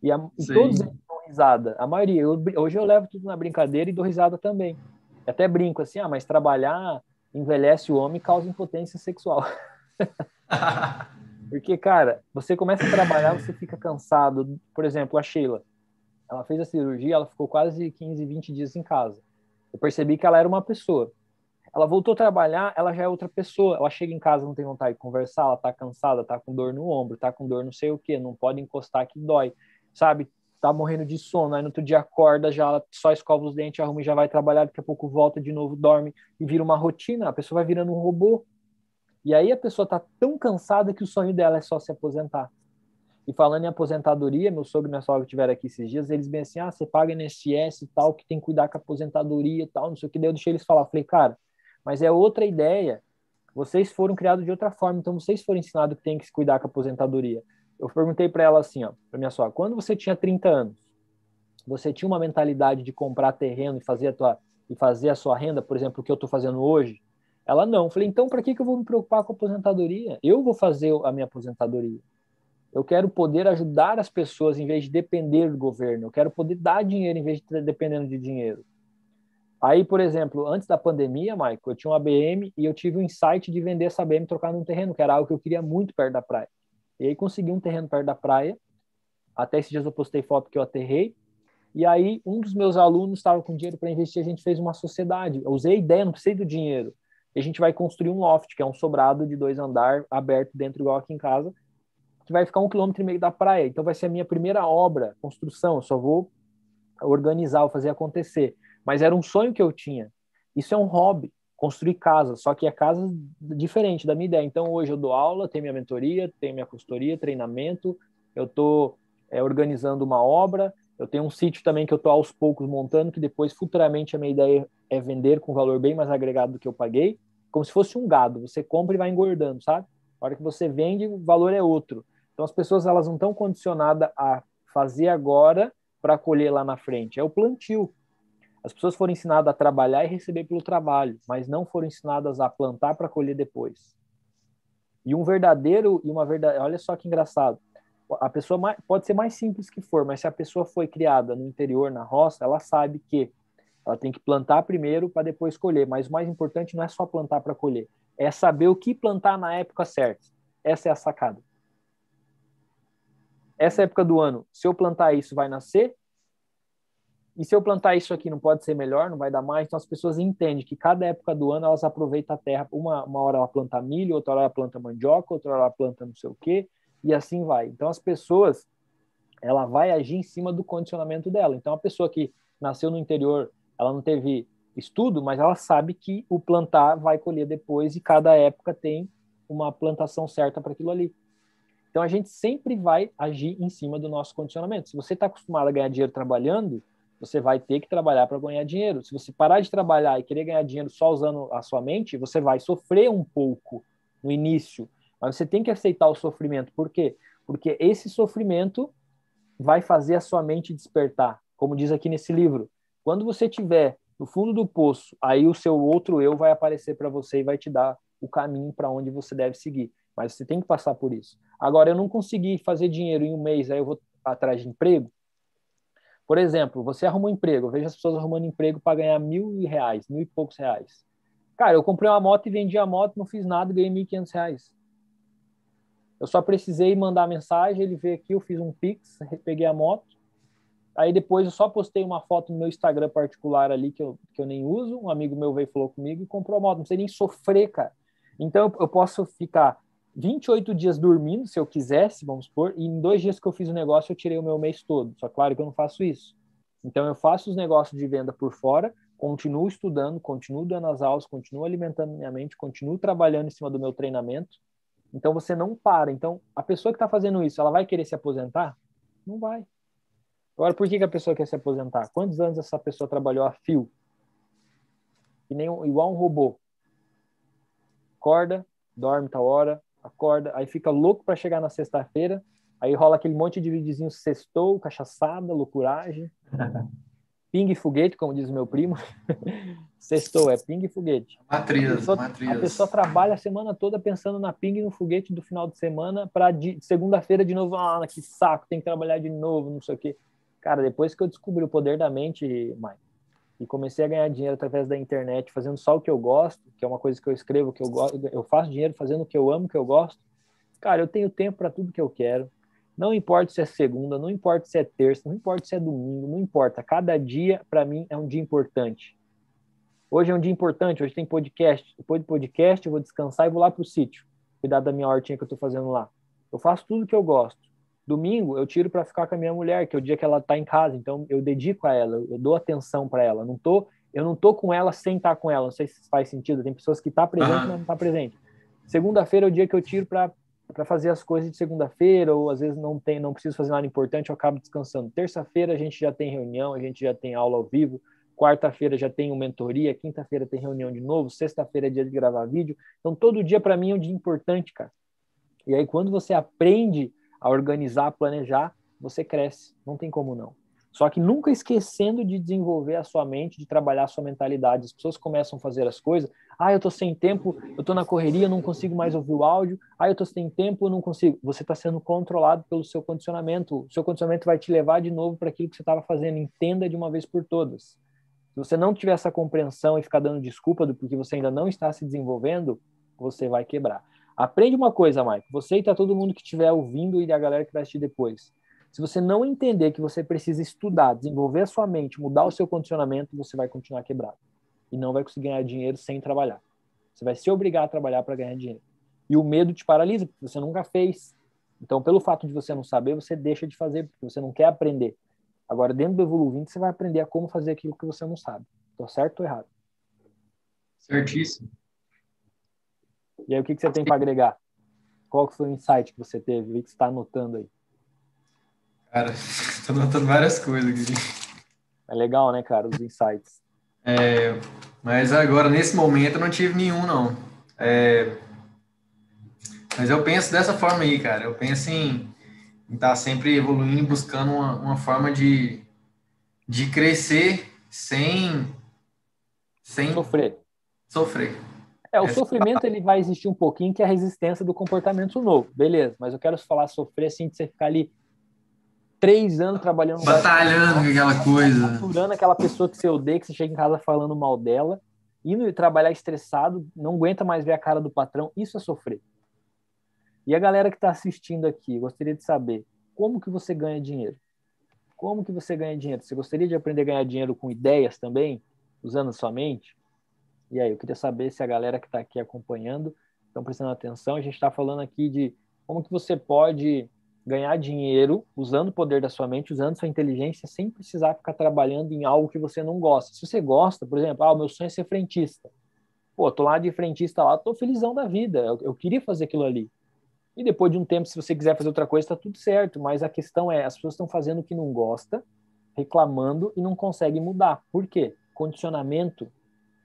E, a, e todos eles dão risada, a maioria. Eu, hoje eu levo tudo na brincadeira e dou risada também. Até brinco assim, ah, mas trabalhar envelhece o homem e causa impotência sexual. <laughs> Porque, cara, você começa a trabalhar, você fica cansado. Por exemplo, a Sheila, ela fez a cirurgia, ela ficou quase 15, 20 dias em casa. Eu percebi que ela era uma pessoa. Ela voltou a trabalhar, ela já é outra pessoa. Ela chega em casa, não tem vontade de conversar, ela tá cansada, tá com dor no ombro, tá com dor não sei o que, não pode encostar que dói, sabe? Tá morrendo de sono, aí no outro dia acorda, já só escova os dentes, arruma e já vai trabalhar, daqui a pouco volta de novo, dorme e vira uma rotina, a pessoa vai virando um robô. E aí a pessoa tá tão cansada que o sonho dela é só se aposentar. E falando em aposentadoria, meu sogro e minha sogra estiveram aqui esses dias, eles bem assim, ah, você paga INSS e tal, que tem que cuidar com a aposentadoria e tal, não sei o que. Daí eu deixei eles falar, falei, cara, mas é outra ideia. Vocês foram criados de outra forma, então vocês foram ensinados que tem que se cuidar com a aposentadoria. Eu perguntei para ela assim, ó, para minha sogra, quando você tinha 30 anos, você tinha uma mentalidade de comprar terreno e fazer a tua e fazer a sua renda, por exemplo, o que eu estou fazendo hoje? Ela não. Eu falei, então para que, que eu vou me preocupar com a aposentadoria? Eu vou fazer a minha aposentadoria. Eu quero poder ajudar as pessoas em vez de depender do governo. Eu quero poder dar dinheiro em vez de dependendo de dinheiro. Aí, por exemplo, antes da pandemia, Michael, eu tinha uma BM e eu tive o insight de vender essa BM trocar num terreno, que era algo que eu queria muito perto da praia. E aí consegui um terreno perto da praia. Até esses dias eu postei foto que eu aterrei. E aí um dos meus alunos estava com dinheiro para investir, a gente fez uma sociedade. Eu usei a ideia, não precisei do dinheiro. E a gente vai construir um loft, que é um sobrado de dois andar aberto dentro igual aqui em casa, que vai ficar um quilômetro e meio da praia. Então vai ser a minha primeira obra, construção. Eu só vou organizar, vou fazer acontecer mas era um sonho que eu tinha. Isso é um hobby, construir casas, só que é casa diferente da minha ideia. Então hoje eu dou aula, tenho minha mentoria, tenho minha consultoria, treinamento, eu estou é, organizando uma obra, eu tenho um sítio também que eu estou aos poucos montando, que depois futuramente a minha ideia é vender com valor bem mais agregado do que eu paguei, como se fosse um gado, você compra e vai engordando, sabe? A hora que você vende, o valor é outro. Então as pessoas elas não estão condicionadas a fazer agora para colher lá na frente, é o plantio. As pessoas foram ensinadas a trabalhar e receber pelo trabalho, mas não foram ensinadas a plantar para colher depois. E um verdadeiro e uma verdade, olha só que engraçado. A pessoa mais, pode ser mais simples que for, mas se a pessoa foi criada no interior, na roça, ela sabe que ela tem que plantar primeiro para depois colher. Mas o mais importante não é só plantar para colher, é saber o que plantar na época certa. Essa é a sacada. Essa época do ano, se eu plantar isso, vai nascer? E se eu plantar isso aqui, não pode ser melhor, não vai dar mais? Então as pessoas entendem que cada época do ano elas aproveitam a terra. Uma, uma hora ela planta milho, outra hora ela planta mandioca, outra hora ela planta não sei o quê, e assim vai. Então as pessoas, ela vai agir em cima do condicionamento dela. Então a pessoa que nasceu no interior, ela não teve estudo, mas ela sabe que o plantar vai colher depois e cada época tem uma plantação certa para aquilo ali. Então a gente sempre vai agir em cima do nosso condicionamento. Se você está acostumado a ganhar dinheiro trabalhando, você vai ter que trabalhar para ganhar dinheiro. Se você parar de trabalhar e querer ganhar dinheiro só usando a sua mente, você vai sofrer um pouco no início, mas você tem que aceitar o sofrimento. Por quê? Porque esse sofrimento vai fazer a sua mente despertar, como diz aqui nesse livro. Quando você estiver no fundo do poço, aí o seu outro eu vai aparecer para você e vai te dar o caminho para onde você deve seguir. Mas você tem que passar por isso. Agora, eu não consegui fazer dinheiro em um mês, aí eu vou atrás de emprego. Por exemplo, você arruma um emprego, eu vejo as pessoas arrumando emprego para ganhar mil reais, mil e poucos reais. Cara, eu comprei uma moto e vendi a moto, não fiz nada, ganhei mil e quinhentos reais. Eu só precisei mandar mensagem, ele veio aqui, eu fiz um pix, peguei a moto. Aí depois eu só postei uma foto no meu Instagram particular ali que eu, que eu nem uso. Um amigo meu veio falou comigo e comprou a moto. Não sei nem sofrer, cara. Então eu posso ficar 28 dias dormindo, se eu quisesse, vamos supor, e em dois dias que eu fiz o negócio, eu tirei o meu mês todo. Só claro que eu não faço isso. Então, eu faço os negócios de venda por fora, continuo estudando, continuo dando as aulas, continuo alimentando minha mente, continuo trabalhando em cima do meu treinamento. Então, você não para. Então, a pessoa que está fazendo isso, ela vai querer se aposentar? Não vai. Agora, por que, que a pessoa quer se aposentar? Quantos anos essa pessoa trabalhou a fio? Que nem, igual um robô. Acorda, dorme tal hora, acorda, aí fica louco para chegar na sexta-feira, aí rola aquele monte de videozinho sextou, cachaçada, loucuragem, <laughs> ping e foguete, como diz o meu primo. <laughs> sextou, é ping e foguete. Matriz, a pessoa, matriz. A pessoa trabalha a semana toda pensando na ping e no foguete do final de semana para segunda-feira de novo, ah, que saco, tem que trabalhar de novo, não sei o quê. Cara, depois que eu descobri o poder da mente, mãe, e comecei a ganhar dinheiro através da internet, fazendo só o que eu gosto, que é uma coisa que eu escrevo, que eu gosto, eu faço dinheiro fazendo o que eu amo, que eu gosto. Cara, eu tenho tempo para tudo que eu quero. Não importa se é segunda, não importa se é terça, não importa se é domingo, não importa. Cada dia para mim é um dia importante. Hoje é um dia importante, hoje tem podcast. Depois do podcast eu vou descansar e vou lá pro sítio, cuidar da minha hortinha que eu estou fazendo lá. Eu faço tudo que eu gosto. Domingo eu tiro para ficar com a minha mulher, que é o dia que ela está em casa, então eu dedico a ela, eu dou atenção para ela. Não tô, eu não tô com ela sem estar tá com ela. Não sei se faz sentido. Tem pessoas que tá presente, uhum. mas não tá presente. Segunda-feira é o dia que eu tiro para para fazer as coisas de segunda-feira, ou às vezes não tem, não preciso fazer nada importante, eu acabo descansando. Terça-feira a gente já tem reunião, a gente já tem aula ao vivo. Quarta-feira já tem mentoria, quinta-feira tem reunião de novo, sexta-feira é dia de gravar vídeo. Então todo dia para mim é um dia importante, cara. E aí quando você aprende a organizar, a planejar, você cresce. Não tem como não. Só que nunca esquecendo de desenvolver a sua mente, de trabalhar a sua mentalidade. As pessoas começam a fazer as coisas. Ah, eu tô sem tempo, eu tô na correria, não consigo mais ouvir o áudio. Ah, eu tô sem tempo, eu não consigo. Você está sendo controlado pelo seu condicionamento. O seu condicionamento vai te levar de novo para aquilo que você estava fazendo. Entenda de uma vez por todas. Se você não tiver essa compreensão e ficar dando desculpa do porque você ainda não está se desenvolvendo, você vai quebrar. Aprende uma coisa, Mike. Você e tá todo mundo que estiver ouvindo e a galera que vai assistir depois. Se você não entender que você precisa estudar, desenvolver a sua mente, mudar o seu condicionamento, você vai continuar quebrado. E não vai conseguir ganhar dinheiro sem trabalhar. Você vai se obrigar a trabalhar para ganhar dinheiro. E o medo te paralisa, porque você nunca fez. Então, pelo fato de você não saber, você deixa de fazer, porque você não quer aprender. Agora, dentro do Evoluindo, você vai aprender a como fazer aquilo que você não sabe. Estou certo ou errado? Certíssimo. E aí, o que, que você tem para agregar? Qual que foi o insight que você teve? O que você está anotando aí? Cara, <laughs> estou anotando várias coisas aqui. É legal, né, cara, os insights. É, mas agora, nesse momento, eu não tive nenhum, não. É, mas eu penso dessa forma aí, cara. Eu penso em estar tá sempre evoluindo, buscando uma, uma forma de, de crescer sem, sem sofrer. Sofrer. É, o sofrimento ele vai existir um pouquinho, que é a resistência do comportamento novo, beleza. Mas eu quero falar sofrer assim, de você ficar ali três anos trabalhando... Batalhando com aquela coisa. Capturando aquela pessoa que você odeia, que você chega em casa falando mal dela, indo trabalhar estressado, não aguenta mais ver a cara do patrão, isso é sofrer. E a galera que está assistindo aqui, gostaria de saber, como que você ganha dinheiro? Como que você ganha dinheiro? Você gostaria de aprender a ganhar dinheiro com ideias também, usando a sua mente? E aí, eu queria saber se a galera que está aqui acompanhando estão prestando atenção. A gente está falando aqui de como que você pode ganhar dinheiro usando o poder da sua mente, usando sua inteligência, sem precisar ficar trabalhando em algo que você não gosta. Se você gosta, por exemplo, ah, o meu sonho é ser frentista. Pô, tô lá de frentista lá, tô felizão da vida. Eu, eu queria fazer aquilo ali. E depois de um tempo, se você quiser fazer outra coisa, está tudo certo. Mas a questão é, as pessoas estão fazendo o que não gosta, reclamando e não conseguem mudar. Por quê? Condicionamento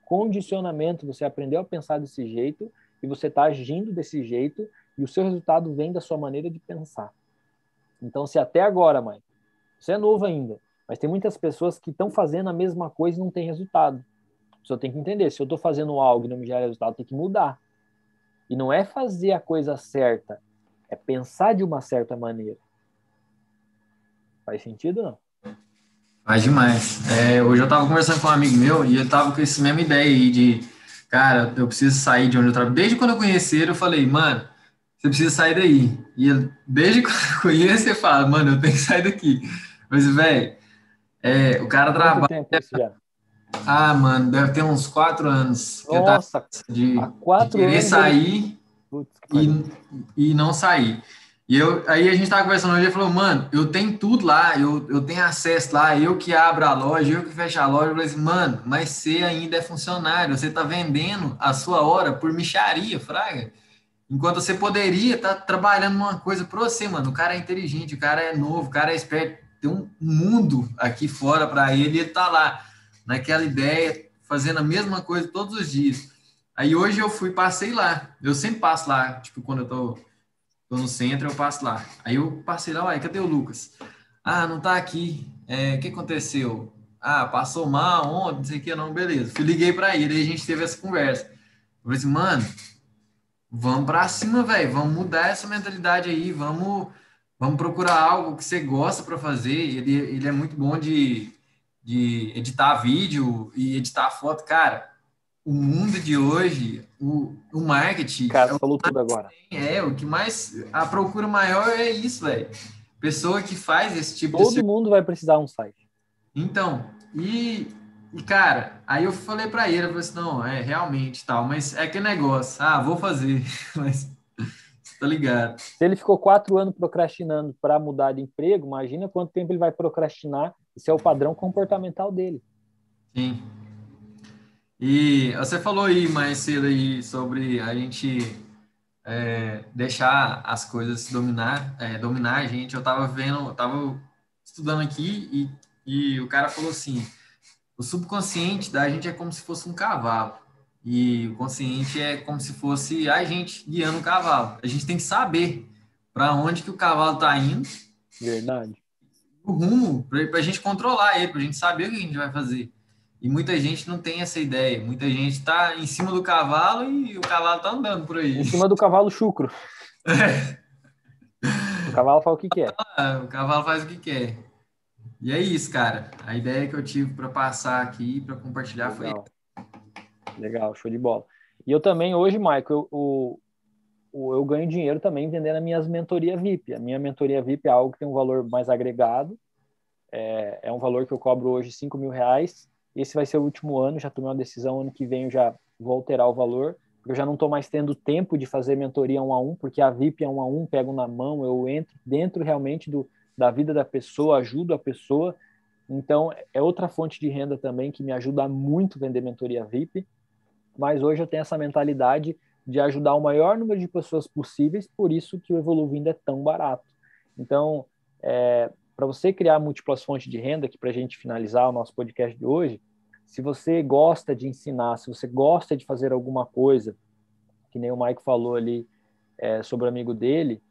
condicionamento, você aprendeu a pensar desse jeito e você está agindo desse jeito e o seu resultado vem da sua maneira de pensar. Então, se até agora, mãe, você é novo ainda, mas tem muitas pessoas que estão fazendo a mesma coisa e não tem resultado. Você tem que entender, se eu estou fazendo algo e não me gera resultado, tem que mudar. E não é fazer a coisa certa, é pensar de uma certa maneira. Faz sentido não? Faz demais. É, hoje eu tava conversando com um amigo meu e ele tava com essa mesma ideia aí de, cara, eu preciso sair de onde eu trabalho. Desde quando eu conheci ele, eu falei, mano, você precisa sair daí. E ele, desde <laughs> quando eu conheço, ele fala, mano, eu tenho que sair daqui. Mas, velho, é, o cara trabalha. Ah, mano, deve ter uns quatro anos. Nossa, de, há quatro de querer anos sair e, e não sair. E eu, aí a gente tava conversando hoje, ele falou, mano, eu tenho tudo lá, eu, eu tenho acesso lá, eu que abro a loja, eu que fecho a loja. Eu falei assim, mano, mas você ainda é funcionário, você tá vendendo a sua hora por micharia, fraga. Enquanto você poderia estar tá trabalhando numa coisa para você, mano. O cara é inteligente, o cara é novo, o cara é esperto, tem um mundo aqui fora para ele e ele tá lá, naquela ideia, fazendo a mesma coisa todos os dias. Aí hoje eu fui, passei lá. Eu sempre passo lá, tipo, quando eu tô Tô no centro, eu passo lá. Aí eu passei lá, uai, cadê o Lucas? Ah, não tá aqui. É, o que aconteceu? Ah, passou mal ontem, não sei o que, não, beleza. Fui, liguei para ele, aí a gente teve essa conversa. Eu falei assim, mano, vamos para cima, velho, vamos mudar essa mentalidade aí, vamos, vamos procurar algo que você gosta para fazer. Ele, ele é muito bom de, de editar vídeo e editar foto, cara, o mundo de hoje, o, o marketing. Cara, é falou tudo agora. É, o que mais. A procura maior é isso, velho. Pessoa que faz esse tipo Todo de. Todo mundo vai precisar um site. Então, e, e cara, aí eu falei para ele, eu falei assim, não, é realmente tal, mas é aquele negócio, ah, vou fazer, <laughs> mas tá ligado. Se ele ficou quatro anos procrastinando para mudar de emprego, imagina quanto tempo ele vai procrastinar. Isso é o padrão comportamental dele. Sim. E você falou aí mais cedo aí sobre a gente é, deixar as coisas dominar, é, dominar a gente. Eu tava vendo, eu tava estudando aqui e, e o cara falou assim, o subconsciente da gente é como se fosse um cavalo. E o consciente é como se fosse a gente guiando o cavalo. A gente tem que saber para onde que o cavalo está indo. Verdade. O rumo, para a gente controlar ele, para a gente saber o que a gente vai fazer. E muita gente não tem essa ideia. Muita gente está em cima do cavalo e o cavalo está andando por aí. Em cima do cavalo chucro. <laughs> É. O cavalo faz o que quer. Ah, o cavalo faz o que quer. E é isso, cara. A ideia que eu tive para passar aqui, para compartilhar Legal. foi Legal, show de bola. E eu também, hoje, Michael, eu, eu, eu ganho dinheiro também vendendo as minhas mentorias VIP. A minha mentoria VIP é algo que tem um valor mais agregado. É, é um valor que eu cobro hoje 5 mil reais. Esse vai ser o último ano, já tomei uma decisão, ano que vem eu já vou alterar o valor, porque eu já não estou mais tendo tempo de fazer mentoria um a um, porque a VIP é um a um, pego na mão, eu entro dentro realmente do, da vida da pessoa, ajudo a pessoa. Então, é outra fonte de renda também que me ajuda muito vender mentoria VIP mas hoje eu tenho essa mentalidade de ajudar o maior número de pessoas possíveis, por isso que o Evoluindo é tão barato. Então, é, para você criar múltiplas fontes de renda, que para a gente finalizar o nosso podcast de hoje, se você gosta de ensinar, se você gosta de fazer alguma coisa, que nem o Mike falou ali é, sobre o amigo dele,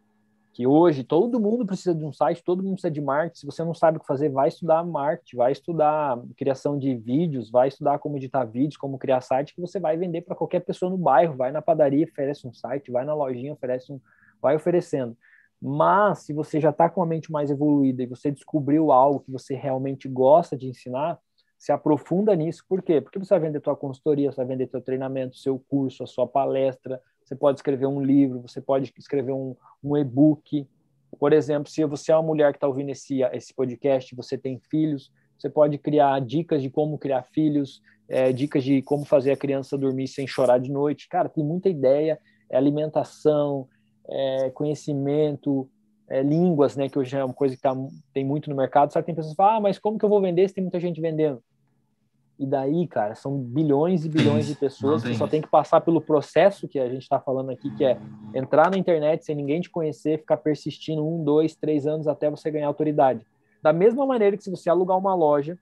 que hoje todo mundo precisa de um site, todo mundo precisa de marketing. Se você não sabe o que fazer, vai estudar marketing, vai estudar criação de vídeos, vai estudar como editar vídeos, como criar site, que você vai vender para qualquer pessoa no bairro. Vai na padaria, oferece um site, vai na lojinha, oferece um, vai oferecendo. Mas se você já está com a mente mais evoluída e você descobriu algo que você realmente gosta de ensinar, se aprofunda nisso. Por quê? Porque você vai vender tua consultoria, você vai vender teu treinamento, seu curso, a sua palestra, você pode escrever um livro, você pode escrever um, um e-book. Por exemplo, se você é uma mulher que está ouvindo esse, esse podcast, você tem filhos, você pode criar dicas de como criar filhos, é, dicas de como fazer a criança dormir sem chorar de noite. Cara, tem muita ideia, é alimentação, é conhecimento, é línguas, né, que hoje é uma coisa que tá, tem muito no mercado. Só que tem pessoas que falam, ah, mas como que eu vou vender se tem muita gente vendendo? E daí, cara, são bilhões e bilhões de pessoas que só tem que passar pelo processo que a gente está falando aqui, que é entrar na internet sem ninguém te conhecer, ficar persistindo um, dois, três anos até você ganhar autoridade. Da mesma maneira que se você alugar uma loja,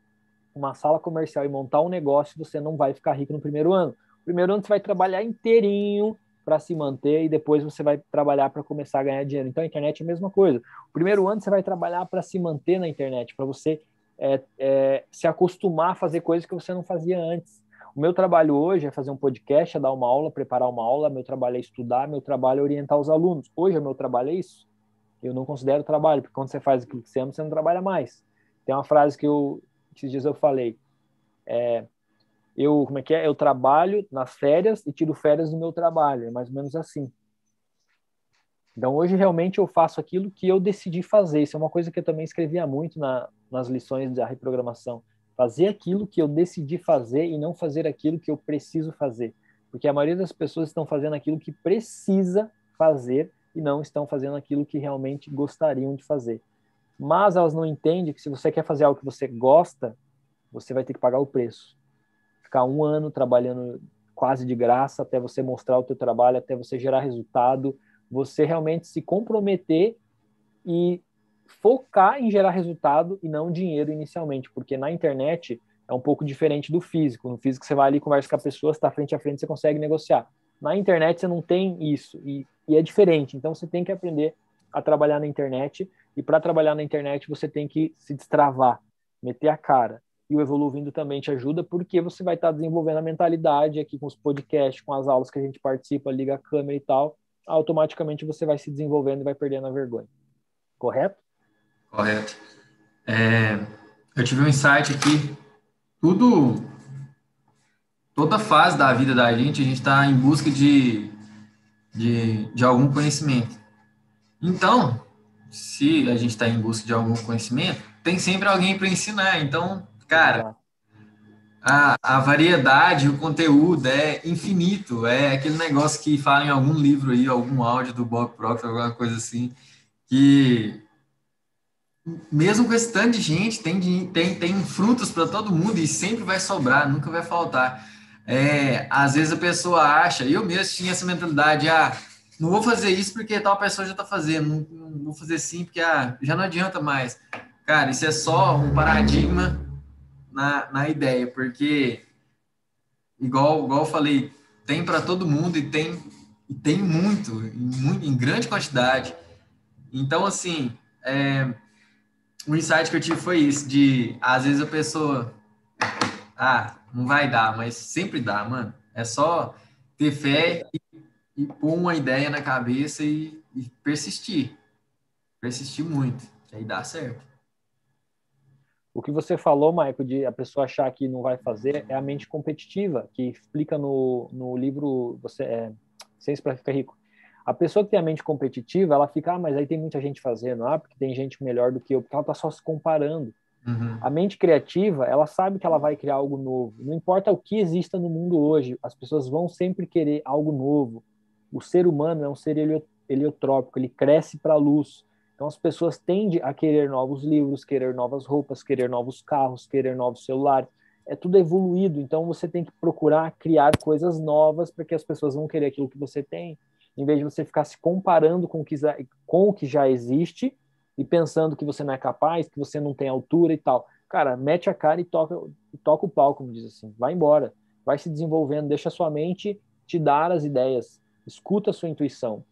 uma sala comercial e montar um negócio, você não vai ficar rico no primeiro ano. No primeiro ano você vai trabalhar inteirinho para se manter e depois você vai trabalhar para começar a ganhar dinheiro. Então a internet é a mesma coisa. O primeiro ano você vai trabalhar para se manter na internet, para você é, é, se acostumar a fazer coisas que você não fazia antes. O meu trabalho hoje é fazer um podcast, é dar uma aula, preparar uma aula, meu trabalho é estudar, meu trabalho é orientar os alunos. Hoje o meu trabalho é isso. Eu não considero trabalho, porque quando você faz aquilo que você ama, você não trabalha mais. Tem uma frase que eu, esses dias eu falei, é, eu, como é que é? Eu trabalho nas férias e tiro férias do meu trabalho, é mais ou menos assim. Então, hoje, realmente, eu faço aquilo que eu decidi fazer. Isso é uma coisa que eu também escrevia muito na, nas lições da reprogramação. Fazer aquilo que eu decidi fazer e não fazer aquilo que eu preciso fazer. Porque a maioria das pessoas estão fazendo aquilo que precisa fazer e não estão fazendo aquilo que realmente gostariam de fazer. Mas elas não entendem que se você quer fazer algo que você gosta, você vai ter que pagar o preço. Ficar um ano trabalhando quase de graça até você mostrar o teu trabalho, até você gerar resultado, você realmente se comprometer e focar em gerar resultado e não dinheiro inicialmente, porque na internet é um pouco diferente do físico. No físico você vai ali, conversa com a pessoa, está frente a frente, você consegue negociar. Na internet você não tem isso e, e é diferente. Então você tem que aprender a trabalhar na internet e para trabalhar na internet você tem que se destravar, meter a cara. E o Evoluindo também te ajuda porque você vai estar desenvolvendo a mentalidade aqui com os podcasts, com as aulas que a gente participa, liga a câmera e tal automaticamente você vai se desenvolvendo e vai perdendo a vergonha. Correto? Correto. É, eu tive um insight aqui tudo, toda fase da vida da gente, a gente está em busca de, de, de algum conhecimento. Então, se a gente está em busca de algum conhecimento, tem sempre alguém para ensinar. Então, cara, a, a variedade, o conteúdo é infinito. É aquele negócio que fala em algum livro aí, algum áudio do Bob Proctor, alguma coisa assim, que mesmo com esse tanto de gente, tem, tem, tem frutos para todo mundo e sempre vai sobrar, nunca vai faltar. É, às vezes a pessoa acha, eu mesmo tinha essa mentalidade, ah, não vou fazer isso porque tal pessoa já está fazendo, não, não, vou fazer sim porque ah, já não adianta mais. Cara, isso é só um paradigma na, na ideia, porque, igual, igual eu falei, tem para todo mundo e tem, e tem muito, em, grande quantidade. Então, assim, é, o insight que eu tive foi isso, de às vezes a pessoa, ah, não vai dar, mas sempre dá, mano. É só ter fé e, e pôr uma ideia na cabeça e, e persistir. Persistir muito, que aí dá certo. O que você falou, Maico, de a pessoa achar que não vai fazer, é a mente competitiva, que explica no, no livro você é, Ciência para Ficar Rico. A pessoa que tem a mente competitiva, ela fica, ah, mas aí tem muita gente fazendo, ah, porque tem gente melhor do que eu, porque ela está só se comparando. Uhum. A mente criativa, ela sabe que ela vai criar algo novo. Não importa o que exista no mundo hoje, as pessoas vão sempre querer algo novo. O ser humano é um ser heliotrópico, ele cresce para a luz. Então as pessoas tendem a querer novos livros, querer novas roupas, querer novos carros, querer novos celulares. É tudo evoluído, então você tem que procurar criar coisas novas para que as pessoas vão querer aquilo que você tem em vez de você ficar se comparando com o que, com o que já existe e pensando que você não é capaz, que você não tem altura e tal. Cara, mete a cara e toca, toca o pau, como diz assim. Vai embora, vai se desenvolvendo, deixa a sua mente te dar as ideias, escuta a sua intuição.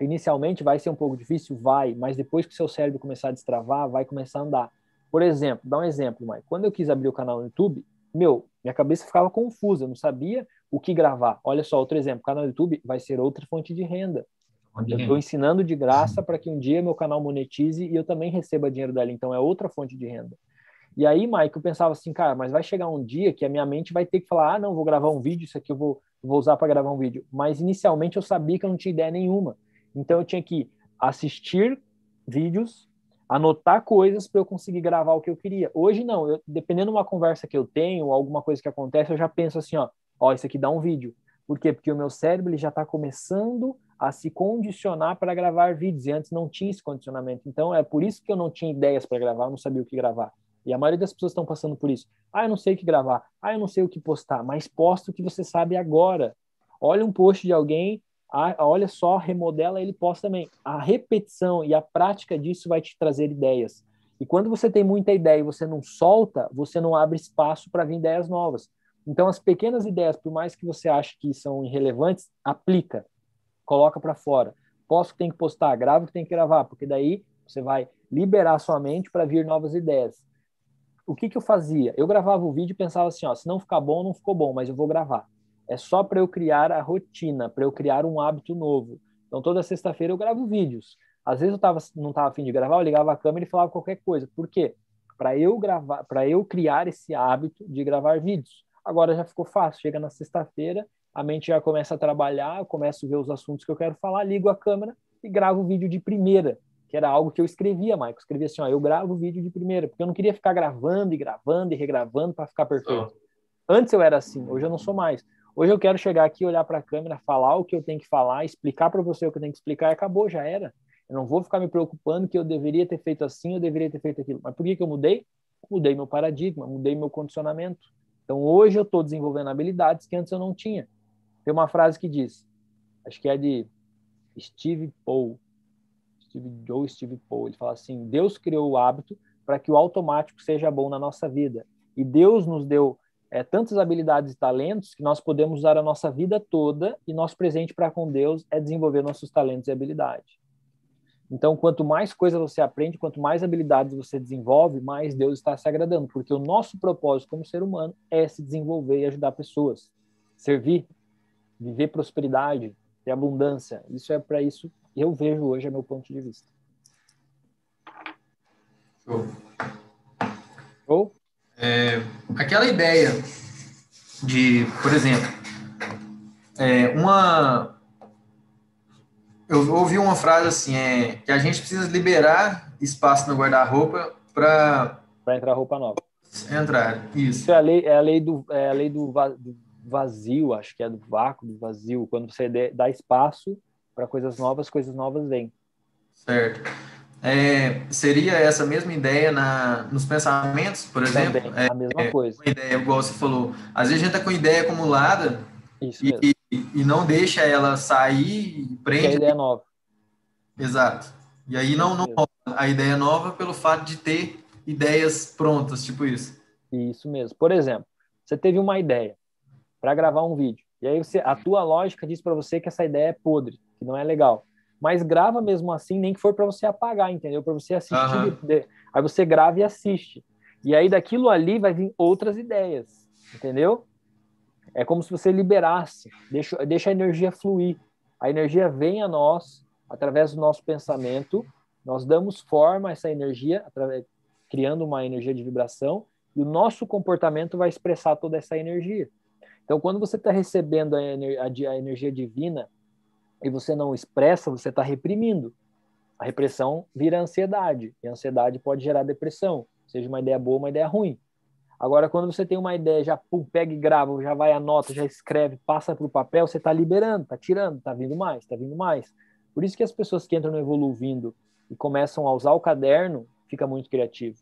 Inicialmente vai ser um pouco difícil, vai, mas depois que seu cérebro começar a destravar, vai começar a andar. Por exemplo, dá um exemplo, Mike. Quando eu quis abrir o canal no YouTube, meu, minha cabeça ficava confusa, eu não sabia o que gravar. Olha só, outro exemplo, o canal do YouTube vai ser outra fonte de renda. eu estou ensinando de graça para que um dia meu canal monetize e eu também receba dinheiro dali. Então é outra fonte de renda. E aí, Mike, eu pensava assim, cara, mas vai chegar um dia que a minha mente vai ter que falar, ah, não, vou gravar um vídeo, isso aqui eu vou, vou usar para gravar um vídeo. Mas inicialmente eu sabia que eu não tinha ideia nenhuma. Então eu tinha que assistir vídeos, anotar coisas para eu conseguir gravar o que eu queria. Hoje não, eu, dependendo de uma conversa que eu tenho, alguma coisa que acontece, eu já penso assim, ó, ó, isso aqui dá um vídeo. Por quê? Porque o meu cérebro ele já está começando a se condicionar para gravar vídeos, e antes não tinha esse condicionamento. Então, é por isso que eu não tinha ideias para gravar, eu não sabia o que gravar. E a maioria das pessoas estão passando por isso. Ah, eu não sei o que gravar. Ah, eu não sei o que postar. Mas posta o que você sabe agora. Olha um post de alguém, ah, olha só, remodela, ele posta também. A repetição e a prática disso vai te trazer ideias. E quando você tem muita ideia e você não solta, você não abre espaço para vir ideias novas. Então, as pequenas ideias, por mais que você ache que são irrelevantes, aplica, coloca para fora. Posso que tem que postar, grava que tem que gravar, porque daí você vai liberar sua mente para vir novas ideias. O que, que eu fazia? Eu gravava o vídeo e pensava assim, ó, se não ficar bom, não ficou bom, mas eu vou gravar. É só para eu criar a rotina, para eu criar um hábito novo. Então, toda sexta-feira eu gravo vídeos. Às vezes eu tava, não estava afim de gravar, eu ligava a câmera e falava qualquer coisa. Por quê? Para eu gravar, para eu criar esse hábito de gravar vídeos. Agora já ficou fácil. Chega na sexta-feira, a mente já começa a trabalhar, eu começo a ver os assuntos que eu quero falar, ligo a câmera e gravo o vídeo de primeira, que era algo que eu escrevia, Maico. Escrevia assim, ó, eu gravo o vídeo de primeira, porque eu não queria ficar gravando e gravando e regravando para ficar perfeito. Antes eu era assim, hoje eu não sou mais. Hoje eu quero chegar aqui, olhar para a câmera, falar o que eu tenho que falar, explicar para você o que eu tenho que explicar e acabou, já era. Eu não vou ficar me preocupando que eu deveria ter feito assim, eu deveria ter feito aquilo. Mas por que, que eu mudei? Mudei meu paradigma, mudei meu condicionamento. Então, hoje eu estou desenvolvendo habilidades que antes eu não tinha. Tem uma frase que diz, acho que é de Steve Paul, Steve Joe Steve Paul, ele fala assim: Deus criou o hábito para que o automático seja bom na nossa vida. E Deus nos deu é, tantas habilidades e talentos que nós podemos usar a nossa vida toda e nosso presente para com Deus é desenvolver nossos talentos e habilidades. Então, quanto mais coisa você aprende, quanto mais habilidades você desenvolve, mais Deus está se agradando, porque o nosso propósito como ser humano é se desenvolver e ajudar pessoas, servir, viver prosperidade, ter abundância. Isso é para isso que eu vejo hoje, é meu ponto de vista. Show. Show? É, aquela ideia de, por exemplo, é, uma. Eu ouvi uma frase assim, é que a gente precisa liberar espaço no guarda-roupa para. Para entrar roupa nova. Entrar, isso. Isso é a lei, é a lei, do, é a lei do, vazio, acho que é do vácuo, do vazio. Quando você dá espaço para coisas novas, coisas novas vêm. Certo. É, seria essa mesma ideia na, nos pensamentos, por exemplo? Também, a mesma é, coisa. Uma ideia, igual você falou. Às vezes a gente está com ideia acumulada e, e, não deixa ela sair e prende. Que a ideia nova. Exato. E aí não, não a ideia nova pelo fato de ter ideias prontas, tipo isso. Isso mesmo. Por exemplo, você teve uma ideia para gravar um vídeo. E aí você, a tua lógica diz para você que essa ideia é podre, que não é legal. Mas grava mesmo assim, nem que for para você apagar, entendeu? Para você assistir. Uhum. Aí você grava e assiste. E aí daquilo ali vai vir outras ideias, entendeu? É como se você liberasse, deixa, deixa a energia fluir. A energia vem a nós através do nosso pensamento, nós damos forma a essa energia, através, criando uma energia de vibração, e o nosso comportamento vai expressar toda essa energia. Então, quando você está recebendo a, a, a, energia divina e você não expressa, você está reprimindo. A repressão vira ansiedade, e a ansiedade pode gerar depressão, seja uma ideia boa uma ideia ruim. Agora, quando você tem uma ideia, já pum, pega e grava, já vai anota, já escreve, passa para o papel, você está liberando, está tirando, está vindo mais, está vindo mais. Por isso que as pessoas que entram no Evoluindo e começam a usar o caderno, fica muito criativo.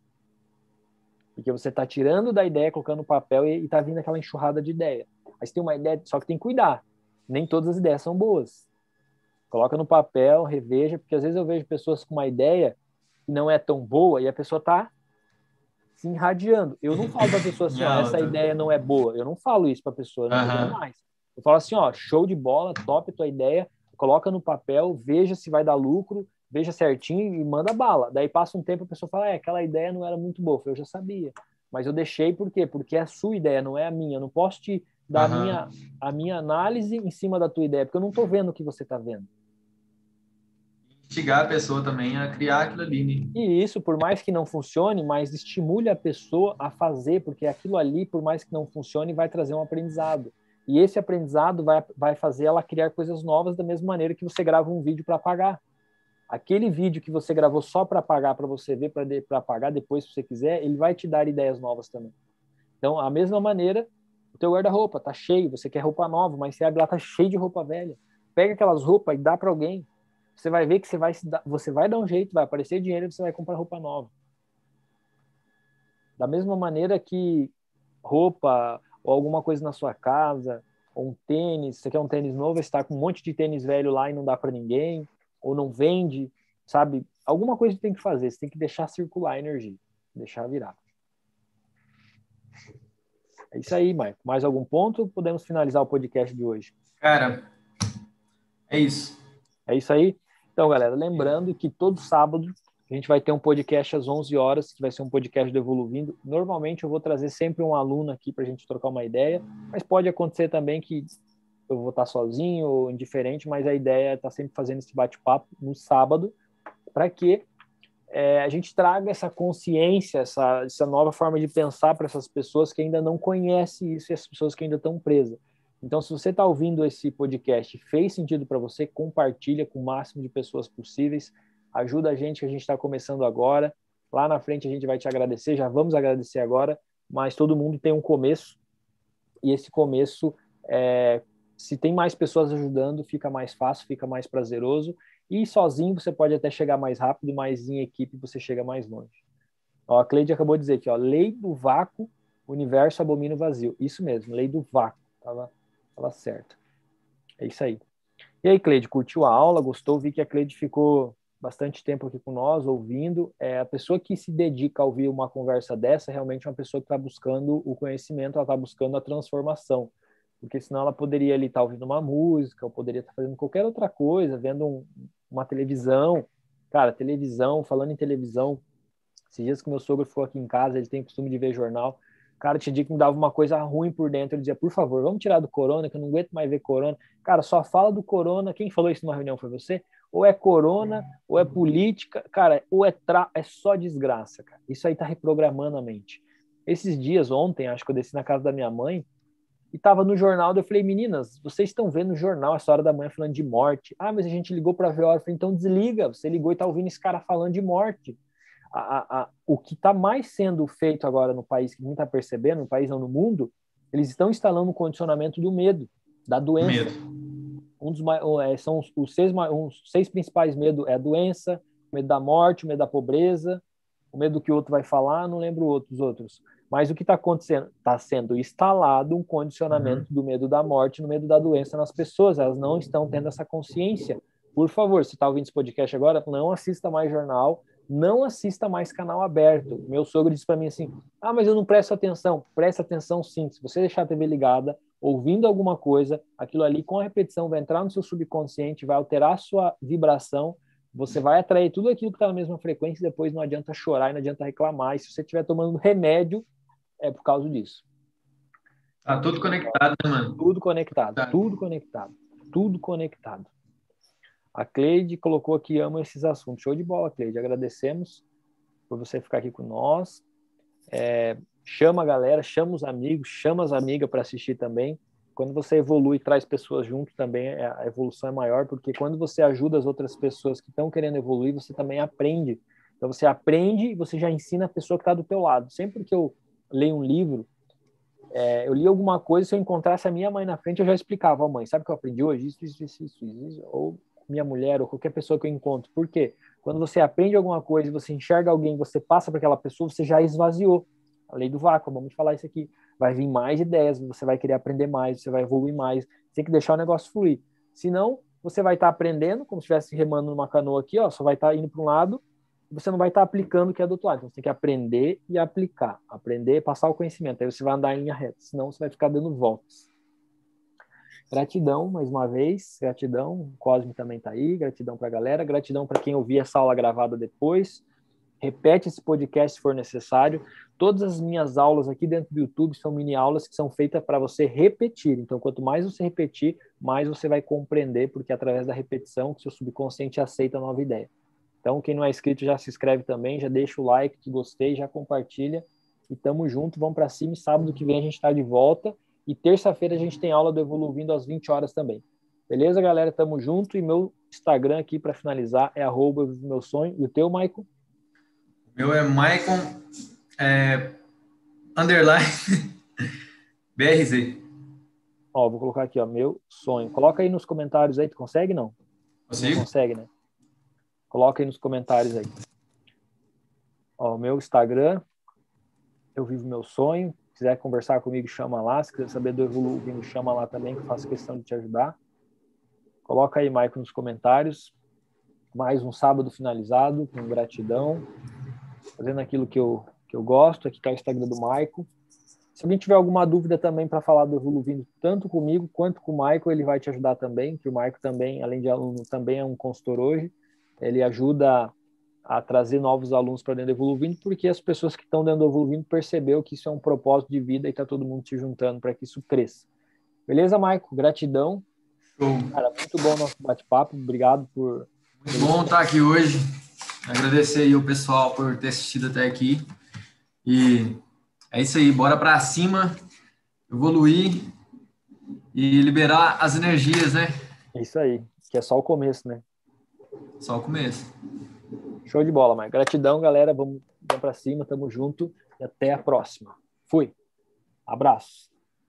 Porque você está tirando da ideia, colocando no papel e está vindo aquela enxurrada de ideia. Você tem uma ideia, só que tem que cuidar. Nem todas as ideias são boas. Coloca no papel, reveja, porque às vezes eu vejo pessoas com uma ideia que não é tão boa e a pessoa está se irradiando. Eu não falo para a pessoa assim, <laughs> ó, essa ideia não é boa. Eu não falo isso para a pessoa, não uhum. mais. Eu falo assim, ó, show de bola, top a tua ideia, coloca no papel, veja se vai dar lucro, veja certinho e manda bala. Daí passa um tempo a pessoa fala, é, aquela ideia não era muito boa. Eu já sabia. Mas eu deixei por quê? Porque é a sua ideia, não é a minha. Eu não posso te da uhum. minha, a minha análise em cima da tua ideia, porque eu não estou vendo o que você está vendo. Instigar a pessoa também a criar aquilo ali. Né? E isso, por mais que não funcione, mas estimule a pessoa a fazer, porque aquilo ali, por mais que não funcione, vai trazer um aprendizado. E esse aprendizado vai, vai fazer ela criar coisas novas da mesma maneira que você grava um vídeo para pagar. Aquele vídeo que você gravou só para pagar, para você ver, para pagar depois, se você quiser, ele vai te dar ideias novas também. Então, a mesma maneira, o teu guarda-roupa tá cheio, você quer roupa nova, mas você abre lá, tá cheio de roupa velha. Pega aquelas roupas e dá para alguém. Você vai ver que você vai, você vai dar um jeito, vai aparecer dinheiro e você vai comprar roupa nova. Da mesma maneira que roupa ou alguma coisa na sua casa, ou um tênis, você quer um tênis novo, você está com um monte de tênis velho lá e não dá para ninguém, ou não vende, sabe? Alguma coisa que tem que fazer, você tem que deixar circular a energia, deixar virar. É isso aí, Maicon. Mais algum ponto? Podemos finalizar o podcast de hoje. Cara, é isso. É isso aí? Então, galera, lembrando que todo sábado a gente vai ter um podcast às 11 horas, que vai ser um podcast do Evoluindo. Normalmente eu vou trazer sempre um aluno aqui para a gente trocar uma ideia, mas pode acontecer também que eu vou estar sozinho ou indiferente, mas a ideia é estar sempre fazendo esse bate-papo no sábado, para que é, a gente traga essa consciência, essa, essa nova forma de pensar para essas pessoas que ainda não conhecem isso e as pessoas que ainda estão presas. Então, se você está ouvindo esse podcast fez sentido para você, compartilha com o máximo de pessoas possíveis, ajuda a gente que a gente está começando agora. Lá na frente a gente vai te agradecer, já vamos agradecer agora, mas todo mundo tem um começo e esse começo, é, se tem mais pessoas ajudando, fica mais fácil, fica mais prazeroso e sozinho você pode até chegar mais rápido, mas em equipe você chega mais longe. Ó, a Cleide acabou de dizer aqui, ó, lei do vácuo, universo abomina o vazio. Isso mesmo, lei do vácuo. Tava, tava certo. É isso aí. E aí, Cleide, curtiu a aula? Gostou? Vi que a Cleide ficou bastante tempo aqui com nós, ouvindo. É, a pessoa que se dedica a ouvir uma conversa dessa realmente é uma pessoa que está buscando o conhecimento, ela está buscando a transformação porque senão ela poderia estar tá ouvindo uma música, ou poderia estar tá fazendo qualquer outra coisa, vendo um, uma televisão. Cara, televisão, falando em televisão, esses dias que meu sogro ficou aqui em casa, ele tem o costume de ver jornal. Cara, tinha dia que me dava uma coisa ruim por dentro. Ele dizia, por favor, vamos tirar do corona, que eu não aguento mais ver corona. Cara, só fala do corona. Quem falou isso numa reunião foi você? Ou é corona, ou é política. Cara, ou é, tra... é só desgraça, cara. Isso aí tá reprogramando a mente. Esses dias, ontem, acho que eu desci na casa da minha mãe e estava no jornal. Eu falei, meninas, vocês estão vendo no jornal essa hora da manhã falando de morte. Ah, mas a gente ligou para ver a hora. Eu falei, então desliga. Você ligou e está ouvindo esse cara falando de morte. A, a, o que está mais sendo feito agora no país, que ninguém está percebendo, no país não no mundo, eles estão instalando um condicionamento do medo, da doença. Medo. Um dos, é, são os, os seis, os seis principais medos é a doença, o medo da morte, o medo da pobreza, o medo do que o outro vai falar, não lembro outros outros. Mas o que está acontecendo? Está sendo instalado um condicionamento uhum. do medo da morte, no medo da doença nas pessoas. Elas não estão tendo essa consciência. Por favor, se está ouvindo esse podcast agora, não assista mais jornal, não assista mais canal aberto. Meu sogro disse para mim assim: Ah, mas eu não presto atenção. Presta atenção sim. Se você deixar a TV ligada, ouvindo alguma coisa, aquilo ali com a repetição vai entrar no seu subconsciente, vai alterar a sua vibração você vai atrair tudo aquilo que está na mesma frequência e depois não adianta chorar e não adianta reclamar. E se você estiver tomando remédio, é por causa disso. Tá tudo conectado, né, mano? Tudo conectado, tá. tudo conectado, tudo conectado. A Cleide colocou aqui, amo esses assuntos. Show de bola, Cleide. Agradecemos por você ficar aqui com nós. É, chama a galera, chama os amigos, chama as amigas para assistir também quando você evolui e traz pessoas junto também é, a evolução é maior porque quando você ajuda as outras pessoas que estão querendo evoluir você também aprende então você aprende e você já ensina a pessoa que está do teu lado sempre que eu leio um livro é, eu li alguma coisa se eu encontrasse a minha mãe na frente eu já explicava a mãe sabe o que eu aprendi hoje isso isso isso isso, isso ou minha mulher ou qualquer pessoa que eu encontro por quê quando você aprende alguma coisa você enxerga alguém você passa para aquela pessoa você já esvaziou a lei do vácuo vamos falar isso aqui vai vir mais ideias, você vai querer aprender mais, você vai evoluir mais. Tem que deixar o negócio fluir. Senão, você vai estar aprendendo, como se estivesse remando numa canoa aqui, ó, só vai estar indo para um lado, você não vai estar aplicando o que é do outro lado. Então, você tem que aprender e aplicar. Aprender, passar o conhecimento. Aí você vai andar em linha reta, senão você vai ficar dando voltas. Gratidão, mais uma vez. Gratidão. O Cosme também está aí. Gratidão para a galera. Gratidão para quem ouvir essa aula gravada depois. Repete esse podcast se for necessário. Todas as minhas aulas aqui dentro do YouTube são mini aulas que são feitas para você repetir. Então, quanto mais você repetir, mais você vai compreender, porque é através da repetição que seu subconsciente aceita a nova ideia. Então, quem não é inscrito já se inscreve também, já deixa o like que gostei, já compartilha. E tamo junto, vamos para cima. E sábado que vem a gente está de volta. E terça-feira a gente tem aula do Evoluindo às 20 horas também. Beleza, galera? Tamo junto. E meu Instagram aqui para finalizar é arroba meu sonho. E o teu, Maicon? Meu é Maicon é, underline <laughs> BRZ. Ó, vou colocar aqui, ó, meu sonho. Coloca aí nos comentários aí, tu consegue não? Consigo? Não consegue, né? Coloca aí nos comentários aí. Ó, meu Instagram, eu vivo meu sonho. Se quiser conversar comigo, chama lá. Se quiser saber do Evoluindo, chama lá também, que eu faço questão de te ajudar. Coloca aí, Maicon, nos comentários. Mais um sábado finalizado, com gratidão fazendo aquilo que eu, que eu gosto. Aqui está o Instagram do Maico. Se alguém tiver alguma dúvida também para falar do Evoluindo, tanto comigo quanto com o Maico, ele vai te ajudar também, que o Maico também, além de aluno, também é um consultor hoje. Ele ajuda a trazer novos alunos para dentro do Evoluindo, porque as pessoas que estão dentro do Evoluindo percebeu que isso é um propósito de vida e está todo mundo se juntando para que isso cresça. Beleza, Maico? Gratidão. Show. Cara, muito bom o nosso bate-papo. Obrigado por. Muito bom estar aqui hoje. Agradecer aí o pessoal por ter assistido até aqui. E é isso aí, bora para cima, evoluir e liberar as energias, né? É isso aí, que é só o começo, né? Só o começo. Show de bola, Mike. Gratidão, galera. Vamos, vamos para cima, tamo junto e até a próxima. Fui. Abraço.